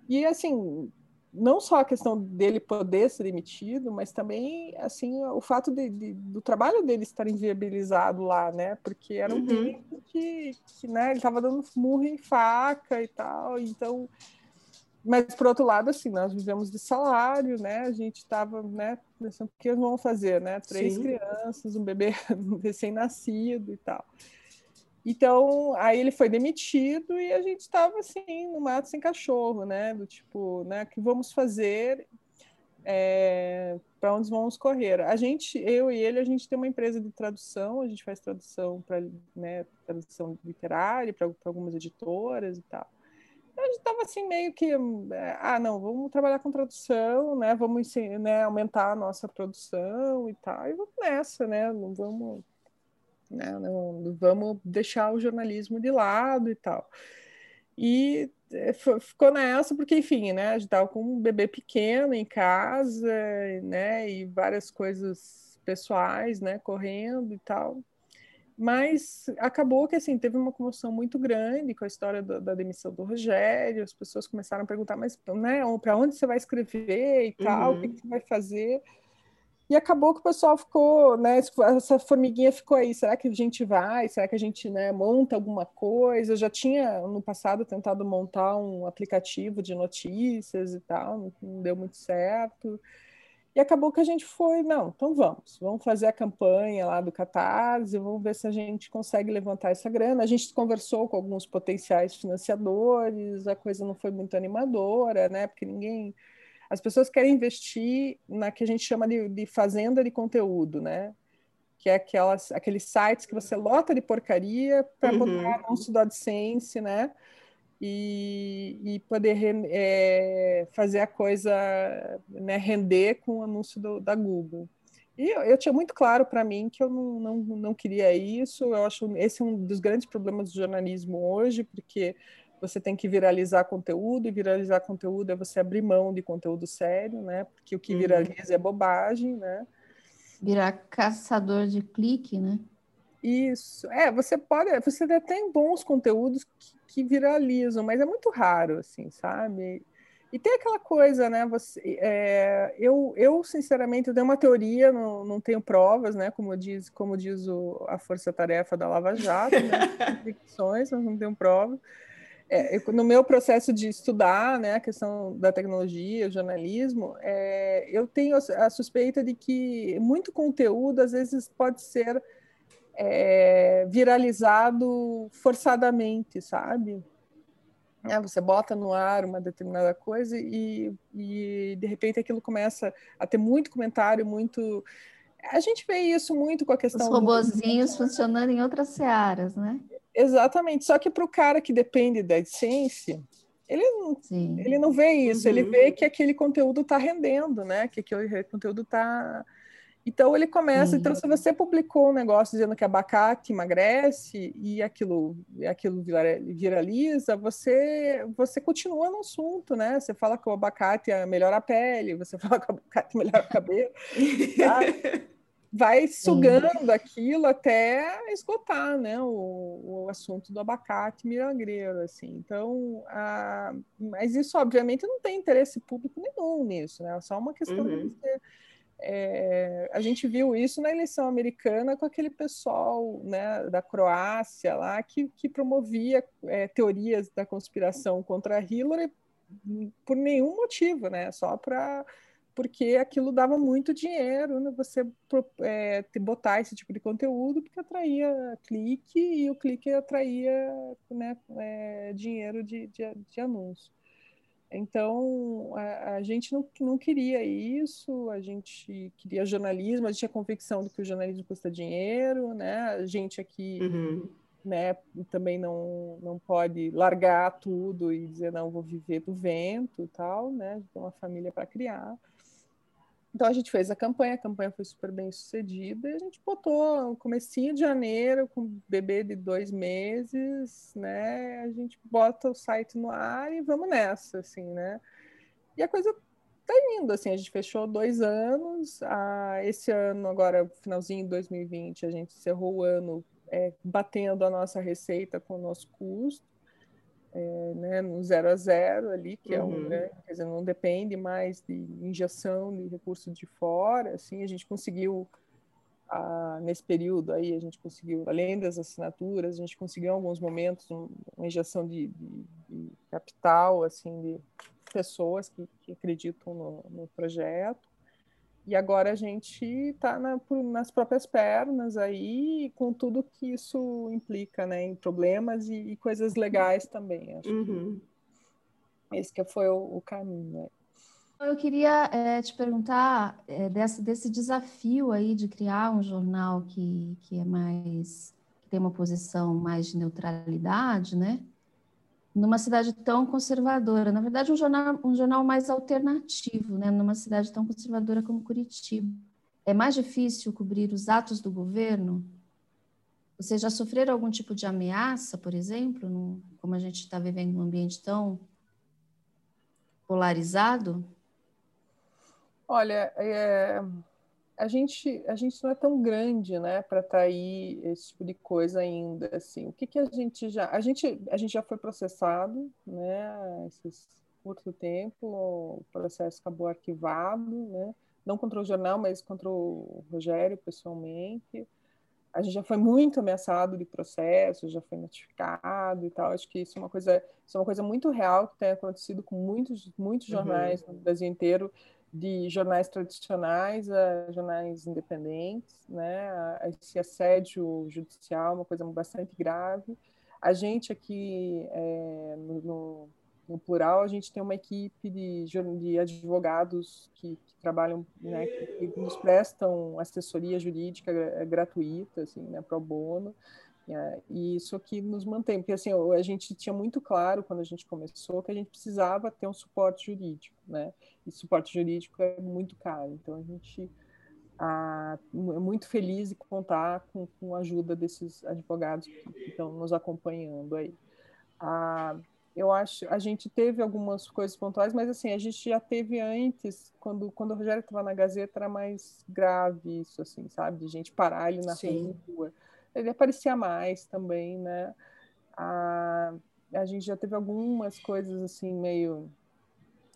E assim, não só a questão dele poder ser demitido, mas também assim o fato de, de, do trabalho dele estar inviabilizado lá, né? Porque era um uhum. tempo que, que né, ele estava dando murro em faca e tal, então mas por outro lado, assim, nós vivemos de salário, né? A gente estava, né, pensando o que eles vão fazer, né? Três Sim. crianças, um bebê [laughs] recém-nascido e tal. Então, aí ele foi demitido e a gente estava assim, no mato sem cachorro, né? Do tipo, né, o que vamos fazer? É, para onde vamos correr? A gente, eu e ele, a gente tem uma empresa de tradução, a gente faz tradução para né, tradução literária para algumas editoras e tal. Então, a gente estava assim meio que, ah, não, vamos trabalhar com tradução, né? Vamos né, aumentar a nossa produção e tal, e vamos nessa, né? Não vamos né? Não, vamos deixar o jornalismo de lado e tal. E é, ficou nessa porque, enfim, né, a gente estava com um bebê pequeno em casa, né, e várias coisas pessoais, né, correndo e tal. Mas acabou que, assim, teve uma comoção muito grande com a história da, da demissão do Rogério, as pessoas começaram a perguntar, mas, né, para onde você vai escrever e tal, uhum. o que, que você vai fazer? E acabou que o pessoal ficou, né? Essa formiguinha ficou aí. Será que a gente vai? Será que a gente né, monta alguma coisa? Eu já tinha no passado tentado montar um aplicativo de notícias e tal, não, deu muito certo. E acabou que a gente foi, não, então vamos, vamos fazer a campanha lá do Catarse, vamos ver se a gente consegue levantar essa grana. A gente conversou com alguns potenciais financiadores, a coisa não foi muito animadora, né? Porque ninguém as pessoas querem investir na que a gente chama de, de fazenda de conteúdo, né? Que é aquelas, aqueles sites que você lota de porcaria para uhum. botar anúncio do AdSense, né? E, e poder é, fazer a coisa né, render com o anúncio do, da Google. E eu, eu, tinha muito claro para mim que eu não, não, não queria isso. Eu acho esse é um dos grandes problemas do jornalismo hoje, porque você tem que viralizar conteúdo, e viralizar conteúdo é você abrir mão de conteúdo sério, né? Porque o que uhum. viraliza é bobagem, né? Virar caçador de clique, né? Isso. É, você pode, você até tem bons conteúdos que, que viralizam, mas é muito raro, assim, sabe? E tem aquela coisa, né? Você, é, eu, eu, sinceramente, eu tenho uma teoria, não, não tenho provas, né? Como diz, como diz o, a força-tarefa da Lava Jato, né? [laughs] Ficções, mas não tenho provas é, no meu processo de estudar né, a questão da tecnologia, o jornalismo, é, eu tenho a suspeita de que muito conteúdo às vezes pode ser é, viralizado forçadamente, sabe? É, você bota no ar uma determinada coisa e, e de repente aquilo começa a ter muito comentário, muito a gente vê isso muito com a questão. Os robozinhos do... funcionando em outras searas, né? Exatamente. Só que para o cara que depende da essência, ele não, ele não vê isso. Uhum. Ele vê que aquele conteúdo está rendendo, né? Que aquele conteúdo está. Então ele começa. Uhum. Então, se você publicou um negócio dizendo que abacate emagrece e aquilo, aquilo viraliza, você você continua no assunto, né? Você fala que o abacate melhora a pele, você [laughs] fala que o abacate melhora o cabelo. [laughs] Tá? Vai sugando aquilo até esgotar, né, o, o assunto do abacate milagreiro, assim. Então, a, mas isso obviamente não tem interesse público nenhum nisso, né? É só uma questão uhum. de você, é, a gente viu isso na eleição americana com aquele pessoal né, da Croácia lá que, que promovia é, teorias da conspiração contra Hillary por nenhum motivo, né? Só para porque aquilo dava muito dinheiro, né? Você é, botar esse tipo de conteúdo, porque atraía clique e o clique atraía né, é, dinheiro de, de, de, anúncio. Então, a, a, gente não, não queria isso, a gente queria jornalismo, a gente tinha convicção de que o jornalismo custa dinheiro, né? A gente aqui uhum. né, também não, não pode largar tudo e dizer, não, vou viver do vento e tal, né? Tem uma família para criar. Então a gente fez a campanha, a campanha foi super bem sucedida e a gente botou no comecinho de janeiro, com um bebê de dois meses, né? A gente bota o site no ar e vamos nessa, assim, né? E a coisa tá indo, assim, a gente fechou dois anos, ah, esse ano, agora, finalzinho de 2020, a gente encerrou o ano é, batendo a nossa receita com o nosso custo, é, né, no zero a zero ali, que é um, uhum. né, quer dizer, não depende mais de injeção de recursos de fora, assim, a gente conseguiu a, nesse período aí a gente conseguiu, além das assinaturas, a gente conseguiu em alguns momentos um, uma injeção de, de, de, capital, assim, de pessoas que, que acreditam no, no projeto, e agora a gente está na, nas próprias pernas aí, com tudo que isso implica, né, em problemas e, e coisas legais também. Acho uhum. que esse que foi o, o caminho. Né? Eu queria é, te perguntar é, desse, desse desafio aí de criar um jornal que, que é mais que tem uma posição mais de neutralidade, né? Numa cidade tão conservadora. Na verdade, um jornal, um jornal mais alternativo, né? numa cidade tão conservadora como Curitiba. É mais difícil cobrir os atos do governo? Vocês já sofreram algum tipo de ameaça, por exemplo, no, como a gente está vivendo num ambiente tão polarizado? Olha, é, a gente a gente não é tão grande, né, para estar tá aí esse tipo de coisa ainda, assim. O que que a gente já a gente a gente já foi processado, né, esses curto tempo, o processo acabou arquivado, né? Não contra o jornal, mas contra o Rogério pessoalmente. A gente já foi muito ameaçado de processo, já foi notificado e tal. Acho que isso é uma coisa, isso é uma coisa muito real que tem acontecido com muitos, muitos uhum. jornais uhum. no Brasil inteiro de jornais tradicionais a jornais independentes, né? Esse assédio judicial é uma coisa bastante grave. A gente aqui é, no, no, no, plural a gente tem uma equipe de, de advogados que, que trabalham, né, que, que, nos prestam assessoria jurídica gratuita, assim, né, pro bono. É, e isso aqui nos mantém, porque assim, a gente tinha muito claro quando a gente começou que a gente precisava ter um suporte jurídico, né? E suporte jurídico é muito caro, então a gente ah, é muito feliz de contar com, com a ajuda desses advogados que estão nos acompanhando aí. Ah, eu acho, a gente teve algumas coisas pontuais, mas assim, a gente já teve antes, quando, quando o Rogério estava na Gazeta, era mais grave isso, assim, sabe? De gente parar ele na Sim. rua ele aparecia mais também, né? A, a gente já teve algumas coisas assim meio,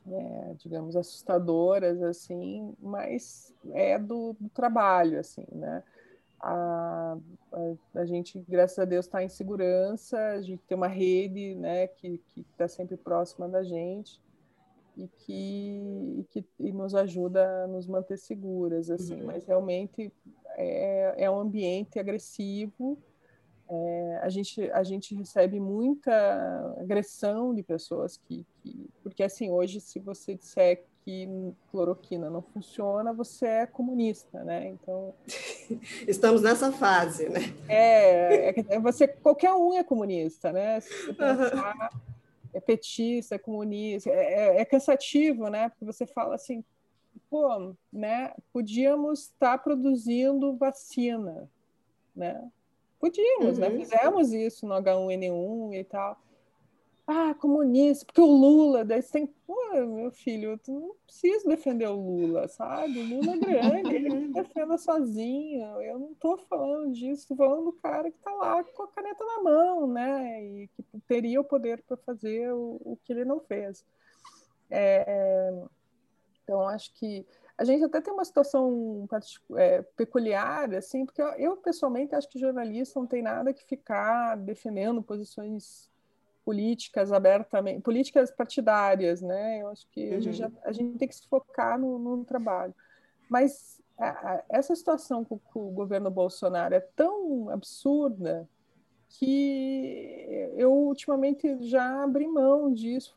é, digamos, assustadoras assim, mas é do, do trabalho, assim, né? A, a, a, gente, graças a Deus, está em segurança, a gente tem uma rede né, que está sempre próxima da gente e que, e que e nos ajuda a nos manter seguras, assim, uhum. mas realmente é, é um ambiente agressivo. É, a, gente, a gente recebe muita agressão de pessoas que, que, Porque, assim, hoje, se você disser que cloroquina não funciona, você é comunista, né? Então... [laughs] Estamos nessa fase, né? É, é, você, qualquer um é comunista, né? Se você pensar, é petista, é comunista, é, é, é cansativo, né? Porque você fala assim, pô, né, podíamos estar tá produzindo vacina, né? Podíamos, né? uhum. né? Fizemos isso no H1N1 e tal. ah, comunista, porque o Lula, daí você tem, pô, meu filho, tu não precisa defender o Lula, sabe? O Lula é grande, ele defenda sozinho. Eu não estou falando disso, estou falando do cara que está lá com a caneta na mão, né? E que teria o poder para fazer o, o, que ele não fez. É, então, acho que a gente até tem uma situação é, peculiar, assim, porque eu, eu, pessoalmente acho que jornalista não tem nada que ficar defendendo posições políticas abertamente, políticas partidárias, né? Eu acho que uhum. a, gente já, a, gente tem que se focar no, no trabalho. Mas a, a, essa situação com, com, o governo Bolsonaro é tão absurda que eu ultimamente já abri mão disso,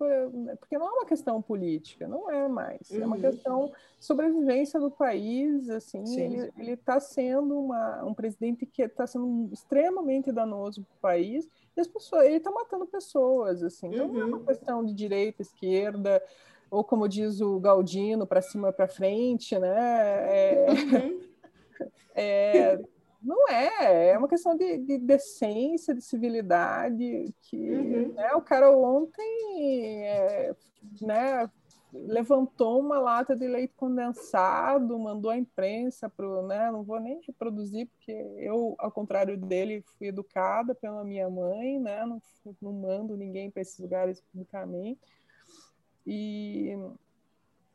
porque não é uma questão política, não é mais, é uma uhum. questão de sobrevivência do país, assim, Sim. ele está sendo uma, um presidente que está sendo extremamente danoso para o país, e as pessoas, ele está matando pessoas, assim, então uhum. não é uma uhum. questão de direita, esquerda, ou como diz o Galdino, para cima para frente, né, é, uhum. [laughs] é não é, é uma questão de, de decência, de civilidade, que uhum. né, o cara ontem é, né, levantou uma lata de leite condensado, mandou a imprensa para né, não vou nem reproduzir, porque eu, ao contrário dele, fui educada pela minha mãe, né, não, não mando ninguém para esses lugares publicamente, e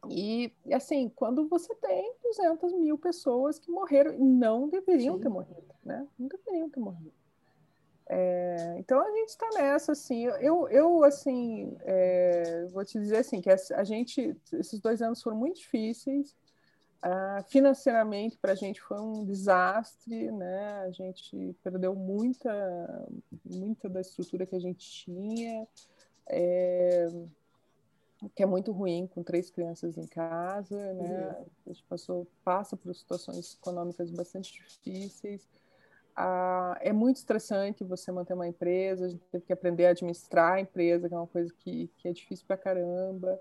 e, assim, quando você tem 200 mil pessoas que morreram e não deveriam Sim. ter morrido, né? Não deveriam ter morrido. É, então a gente está nessa, assim, eu, eu assim, é, vou te dizer assim, que a, gente, esses dois anos foram muito difíceis, uh, financeiramente para a gente foi um desastre, né, a gente perdeu muita, muita da estrutura que a gente tinha, é, que é muito ruim com três crianças em casa, né? Uhum. A gente passou, passa por situações econômicas bastante difíceis. Ah, é muito estressante você manter uma empresa, a gente teve que aprender a administrar a empresa, que é uma coisa que, que é difícil pra caramba.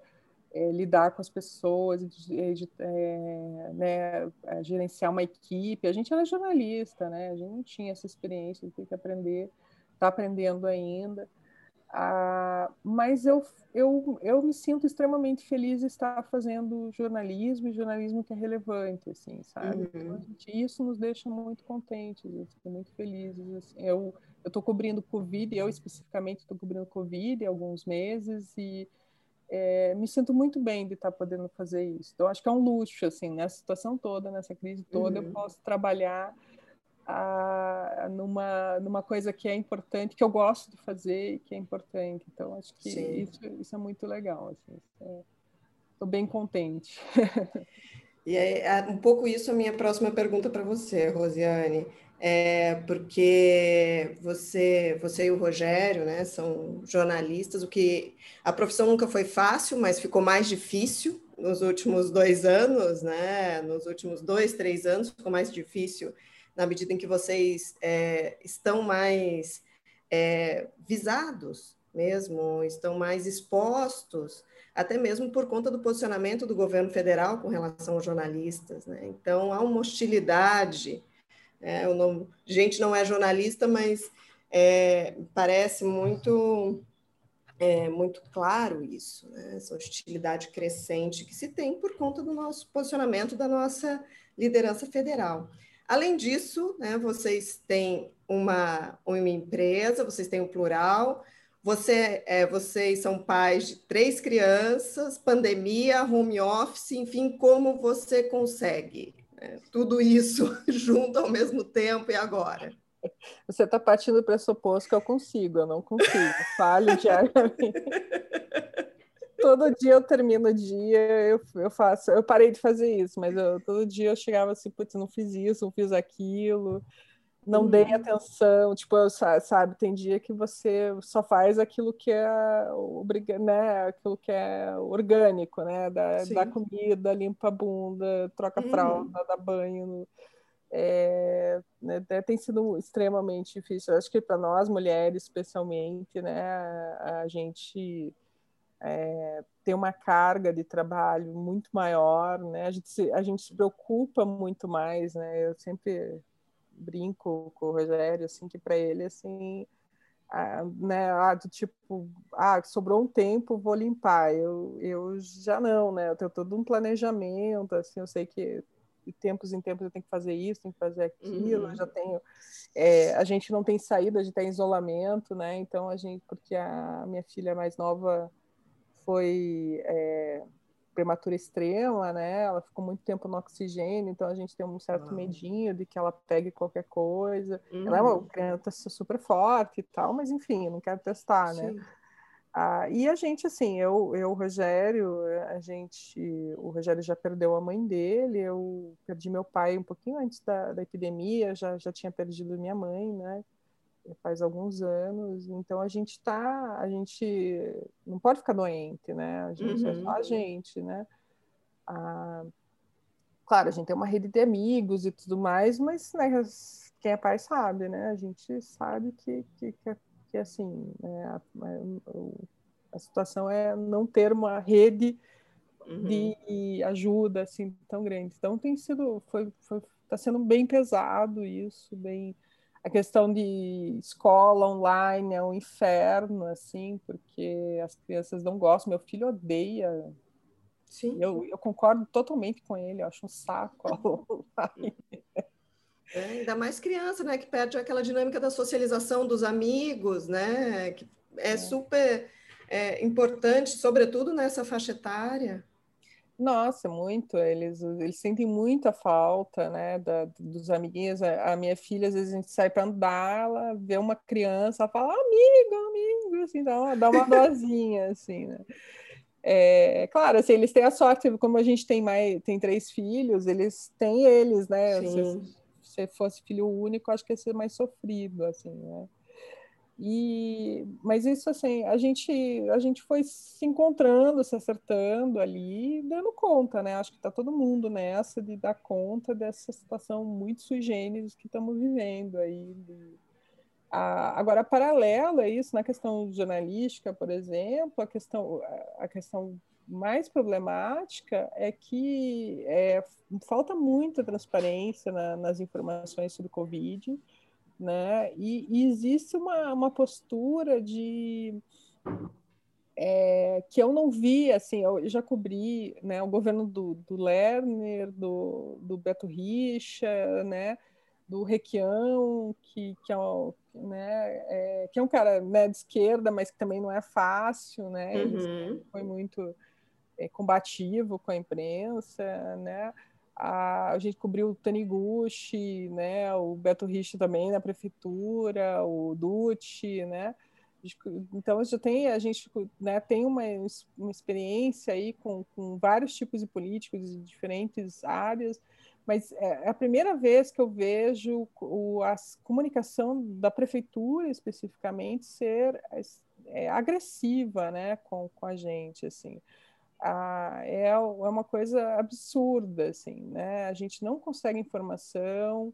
É, lidar com as pessoas, de, é, né, é, gerenciar uma equipe. A gente era jornalista, né? A gente não tinha essa experiência, tem que aprender, está aprendendo ainda. Ah, mas eu, eu, eu me sinto extremamente feliz de estar fazendo jornalismo e jornalismo que é relevante, assim, sabe? Uhum. Então, gente, isso nos deixa muito contentes, muito felizes. Assim. Eu estou cobrindo Covid, eu especificamente estou cobrindo Covid há alguns meses e é, me sinto muito bem de estar podendo fazer isso. Então, acho que é um luxo, assim, nessa situação toda, nessa crise toda, uhum. eu posso trabalhar a, numa, numa coisa que é importante, que eu gosto de fazer e que é importante. Então, acho que isso, isso, é muito legal. Estou assim, é, bem contente. [laughs] E é um pouco isso a minha próxima pergunta para você, Rosiane. É porque você, você e o Rogério, né, são jornalistas, o que a profissão nunca foi fácil, mas ficou mais difícil nos últimos dois anos, né? Nos últimos dois, três anos ficou mais difícil na medida em que vocês é, estão mais é, visados mesmo, estão mais expostos, até mesmo por conta do posicionamento do governo federal com relação aos jornalistas. Né? Então, há uma hostilidade. É, não, gente não é jornalista, mas é, parece muito é muito claro isso, né? essa hostilidade crescente que se tem por conta do nosso posicionamento, da nossa liderança federal. Além disso, né, vocês têm uma, uma empresa, vocês têm o um plural, você, é, vocês são pais de três crianças, pandemia, home office, enfim, como você consegue né, tudo isso [laughs] junto ao mesmo tempo e agora? Você está partindo do pressuposto que eu consigo, eu não consigo, falho diariamente. [laughs] todo dia eu termino o dia, eu, eu faço. Eu parei de fazer isso, mas eu, todo dia eu chegava assim, putz, não fiz isso, não fiz aquilo, não uhum. dei atenção. Tipo, eu, sabe, tem dia que você só faz aquilo que é obriga, né? Aquilo que é orgânico, né? Da, da comida, limpa a bunda, troca a fralda, uhum. dá banho. É, né, tem sido extremamente difícil. Eu acho que para nós mulheres, especialmente, né, a gente é, tem uma carga de trabalho muito maior, né? A gente se, a gente se preocupa muito mais, né? Eu sempre brinco com o Rogério, assim, que para ele, assim, ah, né, ah, do tipo, ah, sobrou um tempo, vou limpar. Eu, eu já não, né? Eu tenho todo um planejamento, assim, eu sei que de tempos em tempos eu tenho que fazer isso, tenho que fazer aquilo, uhum. já tenho. É, a gente não tem saída, a gente está em isolamento, né? Então a gente, porque a minha filha mais nova foi é, prematura extrema, né? Ela ficou muito tempo no oxigênio, então a gente tem um certo ah. medinho de que ela pegue qualquer coisa. Uhum. Ela é uma uhum. criança super forte e tal, mas enfim, não quero testar, né? Sim. né? Ah, e a gente, assim, eu, eu, o Rogério, a gente, o Rogério já perdeu a mãe dele, eu perdi meu pai um pouquinho antes da, da epidemia, já, já tinha perdido minha mãe, né? Faz alguns anos, então a gente tá, a gente não pode ficar doente, né? A gente uhum. é só a uhum. gente, né? Ah, claro, a gente tem uma rede de amigos e tudo mais, mas né, quem é pai sabe, né? A gente sabe que, que, que, que assim, né, a, a, situação é não ter uma rede uhum. de ajuda assim tão grande. Então tem sido, foi, foi, tá sendo bem pesado isso, bem a questão de escola online é um inferno, assim, porque as crianças não gostam. Meu filho odeia. Sim. Eu, eu concordo totalmente com ele, eu acho um saco. [laughs] É, ainda mais criança, né? Que perde aquela dinâmica da socialização dos amigos, né? Que é, é. super é, importante, sobretudo nessa faixa etária. Nossa, muito. Eles, eles sentem muita falta, né, da, dos amiguinhos. A, minha filha, às vezes, a gente sai para andar, ela vê uma criança, ela fala, amigo, amigo, assim, dá uma, dá uma dozinha, assim, né. É, claro, assim, eles têm a sorte, como a gente tem mais, tem três filhos, eles têm eles, né? Se, se fosse filho único, acho que ia ser mais sofrido, assim, né? E, mas isso assim, a gente a gente foi se encontrando, se acertando ali, dando conta, né? Acho que está todo mundo nessa de dar conta dessa situação muito sui generis que estamos vivendo aí. De... Agora, paralelo a isso, na questão jornalística, por exemplo, a questão a questão mais problemática é que é, falta muita transparência na, nas informações sobre Covid né? E, e existe uma, uma postura de é, que eu não vi, assim, eu já cobri né, o governo do, do Lerner, do, do Beto Richa, né, do Requião, que, que, é, um, né, é, que é um cara né, de esquerda, mas que também não é fácil, né, uhum. foi muito é, combativo com a imprensa, né, a, a gente cobriu o Taniguchi, né, o Beto Rich também na prefeitura, o Dutti, né, então já tem a gente né, tem uma, uma experiência aí com, com vários tipos de políticos de diferentes áreas, mas é, é a primeira vez que eu vejo o, a comunicação da prefeitura especificamente ser é, agressiva, né, com, com a gente, assim ah, é, é uma coisa absurda, assim, né? A gente não consegue informação,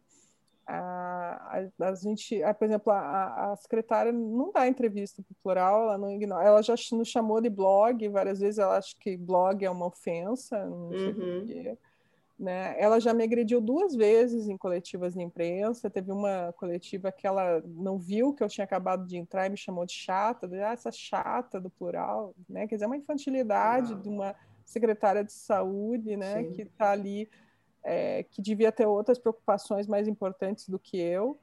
a, a, a gente, a, por exemplo, a, a, secretária não dá entrevista para o plural, ela não ignora, ela já nos chamou de blog várias vezes, ela acha que blog é uma ofensa, não sei uhum. porquê. Né? Ela já me agrediu duas vezes em coletivas de imprensa. Teve uma coletiva que ela não viu que eu tinha acabado de entrar e me chamou de chata, de, ah, essa chata do plural, né? Quer dizer, uma infantilidade de uma secretária de saúde, né? Sim. Que está ali, é, que devia ter outras preocupações mais importantes do que eu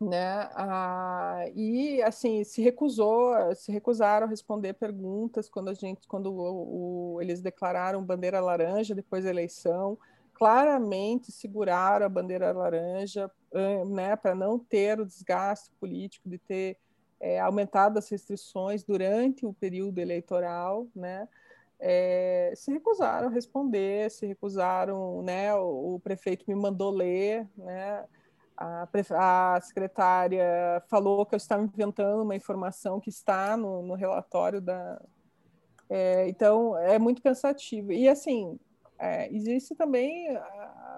né? Ah, e assim se recusou, se recusaram a responder perguntas quando a gente, quando o, o, eles declararam bandeira laranja depois da eleição, claramente seguraram a bandeira laranja, né? Para não ter o desgaste político de ter é, aumentado as restrições durante o período eleitoral, né? É, se recusaram a responder, se recusaram, né? O, o prefeito me mandou ler, né? A, a secretária falou que eu estava inventando uma informação que está no, no relatório da. É, então, é muito cansativo. E, assim, é, existe também,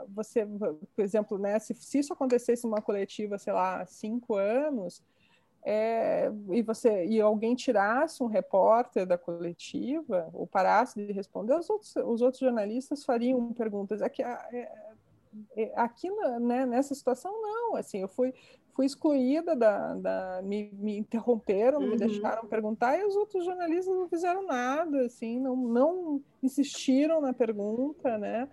você, por exemplo, né, se, se isso acontecesse uma coletiva, sei lá, cinco anos, é, e você e alguém tirasse um repórter da coletiva ou parasse de responder, os outros, os outros jornalistas fariam perguntas. É, é, aqui né, nessa situação não assim eu fui fui excluída da, da me, me interromperam, uhum. me deixaram perguntar e os outros jornalistas não fizeram nada, assim, não, não insistiram na pergunta, né?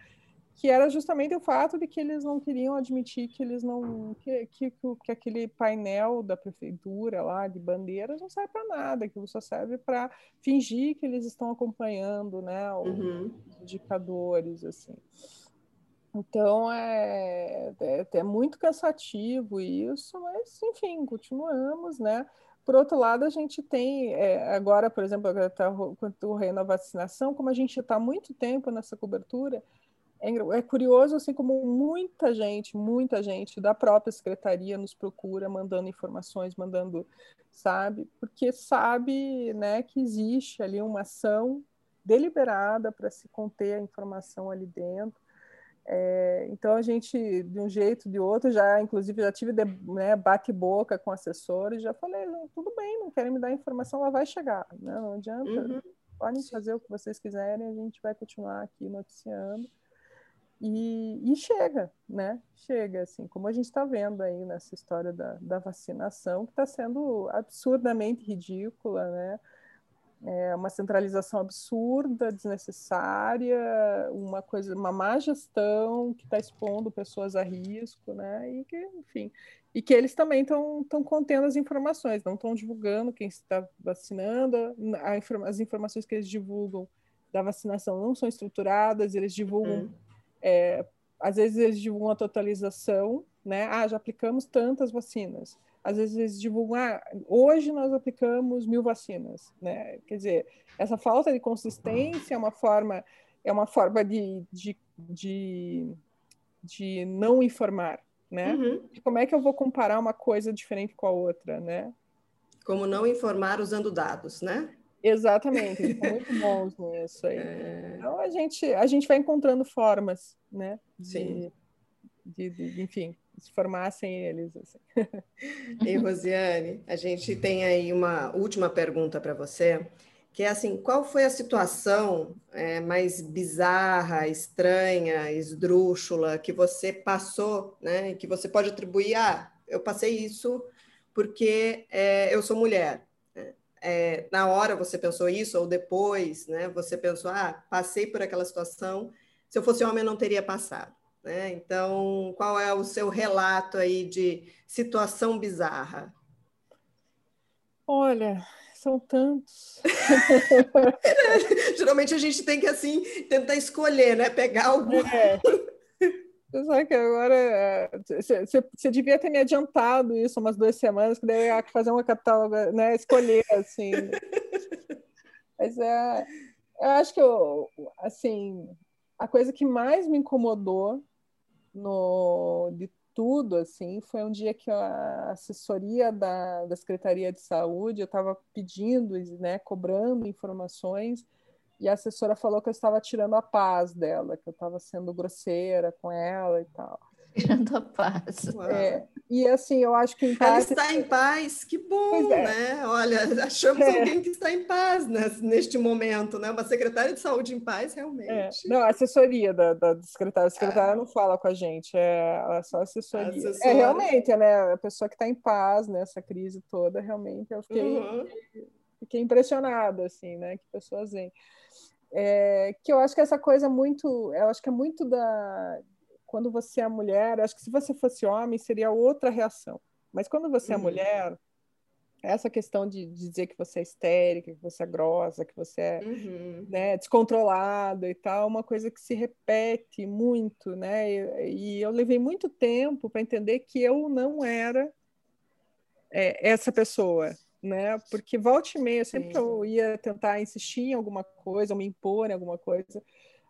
Que era justamente o fato de que eles não queriam admitir que eles não que, que, que aquele painel da prefeitura lá de bandeiras não serve para nada, que só serve para fingir que eles estão acompanhando, né, os uhum. indicadores, assim. Então é, é, é, muito cansativo isso, mas enfim, continuamos, né? Por outro lado, a gente tem é, agora, por exemplo, está ocorrendo a vacinação, como a gente está muito tempo nessa cobertura, é, é, curioso assim como muita gente, muita gente da própria secretaria nos procura, mandando informações, mandando, sabe, porque sabe, né, que existe ali uma ação deliberada para se conter a informação ali dentro é, então a gente, de um jeito ou de outro, já inclusive já tive né, bate-boca com assessores, já falei, tudo bem, não querem me dar informação, ela vai chegar, né? não adianta, uhum. podem fazer o que vocês quiserem, a gente vai continuar aqui noticiando. E, e chega, né? Chega, assim, como a gente está vendo aí nessa história da, da vacinação, que está sendo absurdamente ridícula, né? É uma centralização absurda, desnecessária, uma coisa, uma má gestão que está expondo pessoas a risco, né? E que, enfim, e que eles também estão contendo as informações, não estão divulgando quem está vacinando, a, as informações que eles divulgam da vacinação não são estruturadas, eles divulgam, hum. é, às vezes eles divulgam a totalização, né? Ah, já aplicamos tantas vacinas às vezes eles divulgam, ah, hoje nós aplicamos mil vacinas, né? Quer dizer, essa falta de consistência é uma forma, é uma forma de, de, de, de não informar, né? Uhum. Como é que eu vou comparar uma coisa diferente com a outra, né? Como não informar usando dados, né? Exatamente, eles [laughs] são muito bons nisso aí. É... Então a gente, a gente vai encontrando formas, né? De, Sim. De, de, de, enfim, se formassem eles. Assim. [laughs] E Rosiane, a gente tem aí uma última pergunta para você, que é assim, qual foi a situação é, mais bizarra, estranha, esdrúxula que você passou, né? Que você pode atribuir, ah, eu passei isso porque é, eu sou mulher. É, na hora você pensou isso ou depois, né? Você pensou, ah, passei por aquela situação. Se eu fosse homem, eu não teria passado. Né? Então, qual é o seu relato aí de situação bizarra? Olha, são tantos. [laughs] Geralmente a gente tem que assim tentar escolher, né? Pegar algum. É. Só que agora você devia ter me adiantado isso umas duas semanas, que daí eu ia fazer uma catálogo, né? Escolher assim. Mas é, eu acho que eu, assim, a coisa que mais me incomodou no, de tudo, assim, foi um dia que a assessoria da, da Secretaria de Saúde, eu estava pedindo, né, cobrando informações, e a assessora falou que eu estava tirando a paz dela, que eu estava sendo grosseira com ela e tal. Tirando a paz. É, e assim, eu acho que em paz. Ela está em paz, que bom, é. né? Olha, [laughs] achamos é. alguém que está em paz neste momento, né? Uma secretária de saúde em paz, realmente. É. Não, a assessoria da, da secretária, a secretária não fala com a gente, é, ela é só assessoria. É realmente, né? A pessoa que está em paz nessa crise toda, realmente, eu fiquei, uhum. fiquei impressionada, assim, né? Que pessoas vêm. É, que eu acho que essa coisa muito, eu acho que é muito da quando você é mulher, acho que se você fosse homem seria outra reação. Mas quando você é uhum. é mulher, essa questão de dizer que você é histérica, que você é grossa, que você é uhum. né, descontrolada e tal, uma coisa que se repete muito, né? E, e eu levei muito tempo para entender que eu não era é, essa pessoa, né? Porque volta e meia, sempre que eu ia tentar insistir em alguma coisa, ou me impor em alguma coisa,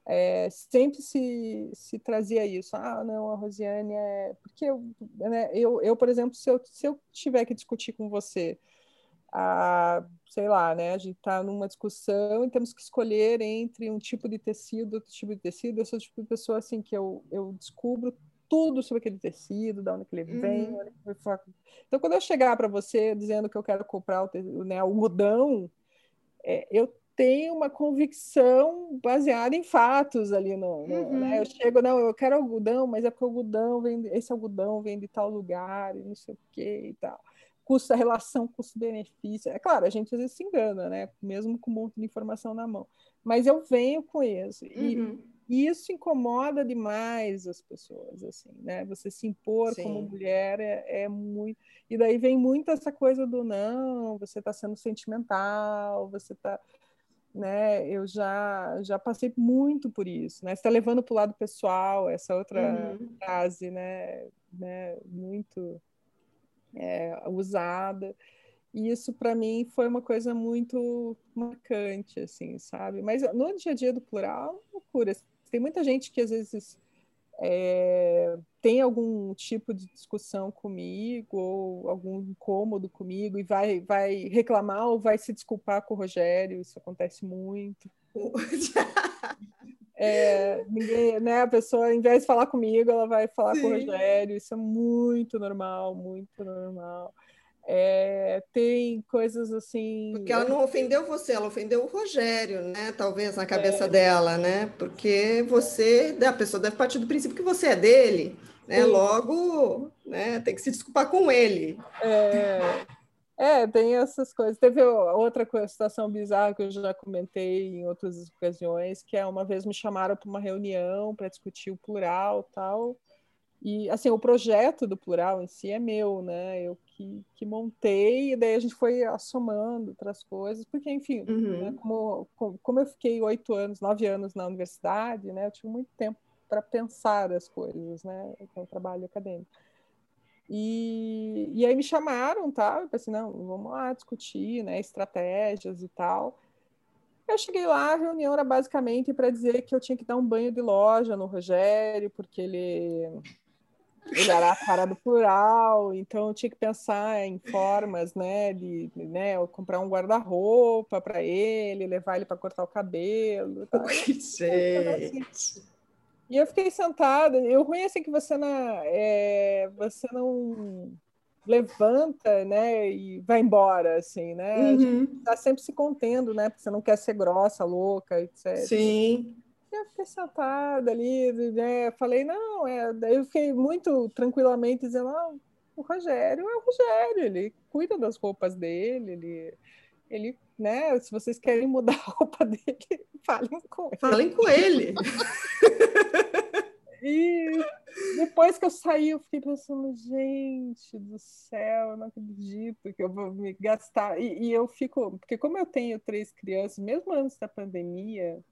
é, sempre se, se trazia isso. Ah, não, a Rosiane é. Porque eu, né, eu, eu, por exemplo, se eu, se eu tiver que discutir com você, a, sei lá, né, a gente está numa discussão e temos que escolher entre um tipo de tecido outro tipo de tecido. Eu sou o tipo de pessoa assim que eu, eu descubro tudo sobre aquele tecido, da onde que ele vem. Uhum. Então, quando eu chegar para você dizendo que eu quero comprar o, né, algodão, é, eu tem uma convicção baseada em fatos ali no, no uhum. né? eu chego não eu quero algodão mas é porque o algodão vem esse algodão vem de tal lugar e não sei o que e tal custo a relação custo-benefício é claro a gente às vezes se engana né mesmo com um monte de informação na mão mas eu venho com isso e, uhum. e isso incomoda demais as pessoas assim né você se impor Sim. como mulher é, é muito e daí vem muito essa coisa do não você está sendo sentimental você está né? Eu já já passei muito por isso, né? Está levando para o lado pessoal essa outra uhum. frase, né? né? Muito é, usada. E isso para mim foi uma coisa muito marcante, assim, sabe? Mas no dia a dia do plural, é loucura. Tem muita gente que às vezes é, tem algum tipo de discussão comigo ou algum incômodo comigo e vai, vai reclamar ou vai se desculpar com o Rogério, isso acontece muito. [laughs] É, ninguém, né, a pessoa, ao invés de falar comigo, ela vai falar Sim. com o Rogério, isso é muito normal, muito normal. É, tem coisas assim. Porque ela não ofendeu você, ela ofendeu o Rogério, né? Talvez na cabeça é. dela, né? Porque você, a pessoa deve partir do princípio que você é dele, né? Sim. Logo, né? Tem que se desculpar com ele. É, é, tem essas coisas. Teve outra situação bizarra que eu já comentei em outras ocasiões, que é uma vez me chamaram para uma reunião para discutir o plural tal. E, assim, o projeto do plural em si é meu, né? Eu que, que montei, e daí a gente foi assomando outras coisas, porque, enfim, né, uhum. né, como, como eu fiquei oito anos, nove anos na universidade, né? Eu tive muito tempo para pensar as coisas, né? Com o trabalho acadêmico. E, e aí me chamaram, tá? Eu pensei, não, vamos lá discutir, né? Estratégias e tal. Eu cheguei lá, a reunião era basicamente para dizer que eu tinha que dar um banho de loja no Rogério, porque ele ele era a cara do plural, então eu tinha que pensar em formas, né, de, né, comprar um guarda-roupa para ele, levar ele para cortar o cabelo. Tá? Gente. E eu fiquei sentada. Eu ruim assim que você não, é, você não levanta, né, e vai embora, assim, né? Uhum. Tá sempre se contendo, né? Porque você não quer ser grossa, louca, etc. Sim. Eu fiquei sentada ali, né? Falei, não, é. Daí eu fiquei muito tranquilamente dizendo, ah, o Rogério é o Rogério, ele cuida das roupas dele, ele, ele, né? Se vocês querem mudar a roupa dele, [laughs] falem com ele. Falem com ele. e depois que eu saí, eu fiquei pensando, gente do céu, eu não acredito que eu vou me gastar. E, e eu fico, porque como eu tenho três crianças, mesmo antes da pandemia,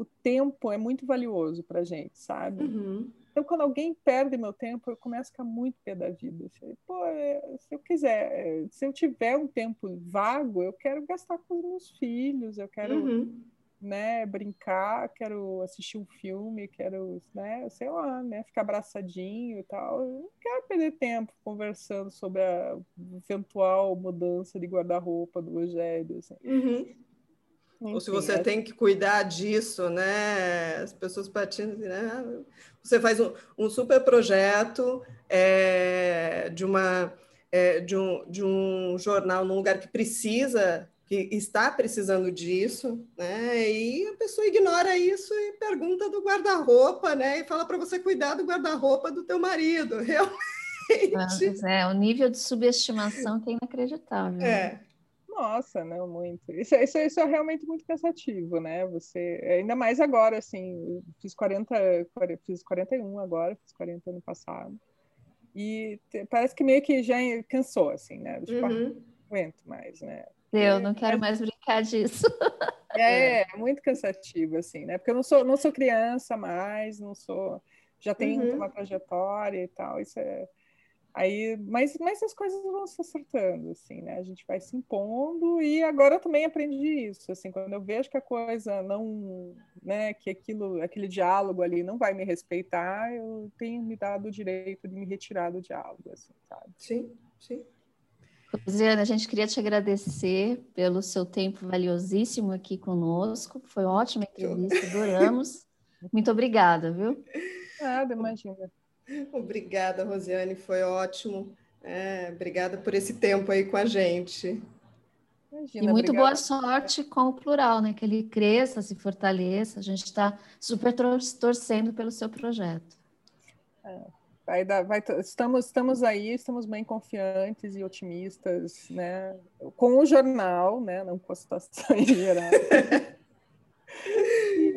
o tempo é muito valioso para gente, sabe? Uhum. Então, quando alguém perde meu tempo, eu começo a ficar muito pé da vida. Assim, Pô, é, se eu quiser, é, se eu tiver um tempo vago, eu quero gastar com os meus filhos, eu quero uhum. né, brincar, quero assistir um filme, quero, né, sei lá, né, ficar abraçadinho e tal. Eu não quero perder tempo conversando sobre a eventual mudança de guarda-roupa do Rogério. Assim. Uhum. Enfim, Ou se você é... tem que cuidar disso, né? As pessoas partindo, né? Você faz um, um super projeto é, de, uma, é, de, um, de um jornal num lugar que precisa, que está precisando disso, né? E a pessoa ignora isso e pergunta do guarda-roupa, né? E fala para você cuidar do guarda-roupa do teu marido, [laughs] realmente. é, o nível de subestimação que é inacreditável. Né? É. Né? Nossa, não, muito. Isso, isso, isso é realmente muito cansativo, né? Você, ainda mais agora, assim, fiz 40, fiz 41 agora, fiz 40 ano passado. E te, parece que meio que já cansou, assim, né? Tipo, uhum. não aguento mais, né? Eu não quero mais brincar disso. [laughs] É, é, muito cansativo, assim, né? Porque eu não sou, não sou criança mais, não sou. Já tenho uhum. uma trajetória e tal. Isso é Aí, mas, mas as coisas vão se acertando, assim, né? A gente vai se impondo e agora eu também aprendi isso, assim, quando eu vejo que a coisa não, né, que aquilo, aquele diálogo ali não vai me respeitar, eu tenho me dado o direito de me retirar do diálogo, assim, sabe? Sim, sim. Rosiana, a gente queria te agradecer pelo seu tempo valiosíssimo aqui conosco. Foi ótima entrevista, adoramos. [laughs] Muito obrigada, viu? Nada, imagina. [laughs] Obrigada, Rosiane, foi ótimo. É, obrigada por esse tempo aí com a gente. Imagina, e muito obrigada. boa sorte com o plural, né? Que ele cresça, se fortaleça. A gente está super torcendo pelo seu projeto. É, vai dar, vai, estamos, estamos aí, estamos bem confiantes e otimistas, né? Com o jornal, né? Não com a situação em geral. [laughs]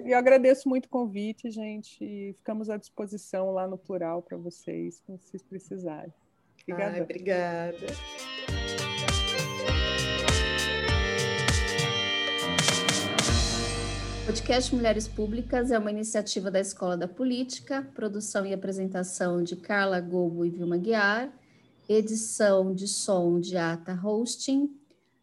e, agradeço muito o convite, gente. E ficamos à disposição lá no plural para vocês, quando vocês precisarem. Obrigada. Ai, obrigada. O podcast Mulheres Públicas é uma iniciativa da Escola da Política, produção e apresentação de Carla Gobo e Vilma Guiar, edição de som de Ata Hosting,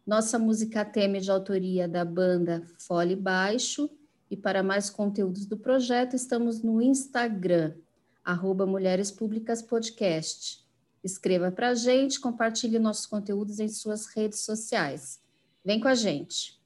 nossa música tema de autoria da banda Fole Baixo, e para mais conteúdos do projeto, estamos no Instagram, arroba Mulheres Públicas Podcast. Escreva para a gente, compartilhe nossos conteúdos em suas redes sociais. Vem com a gente!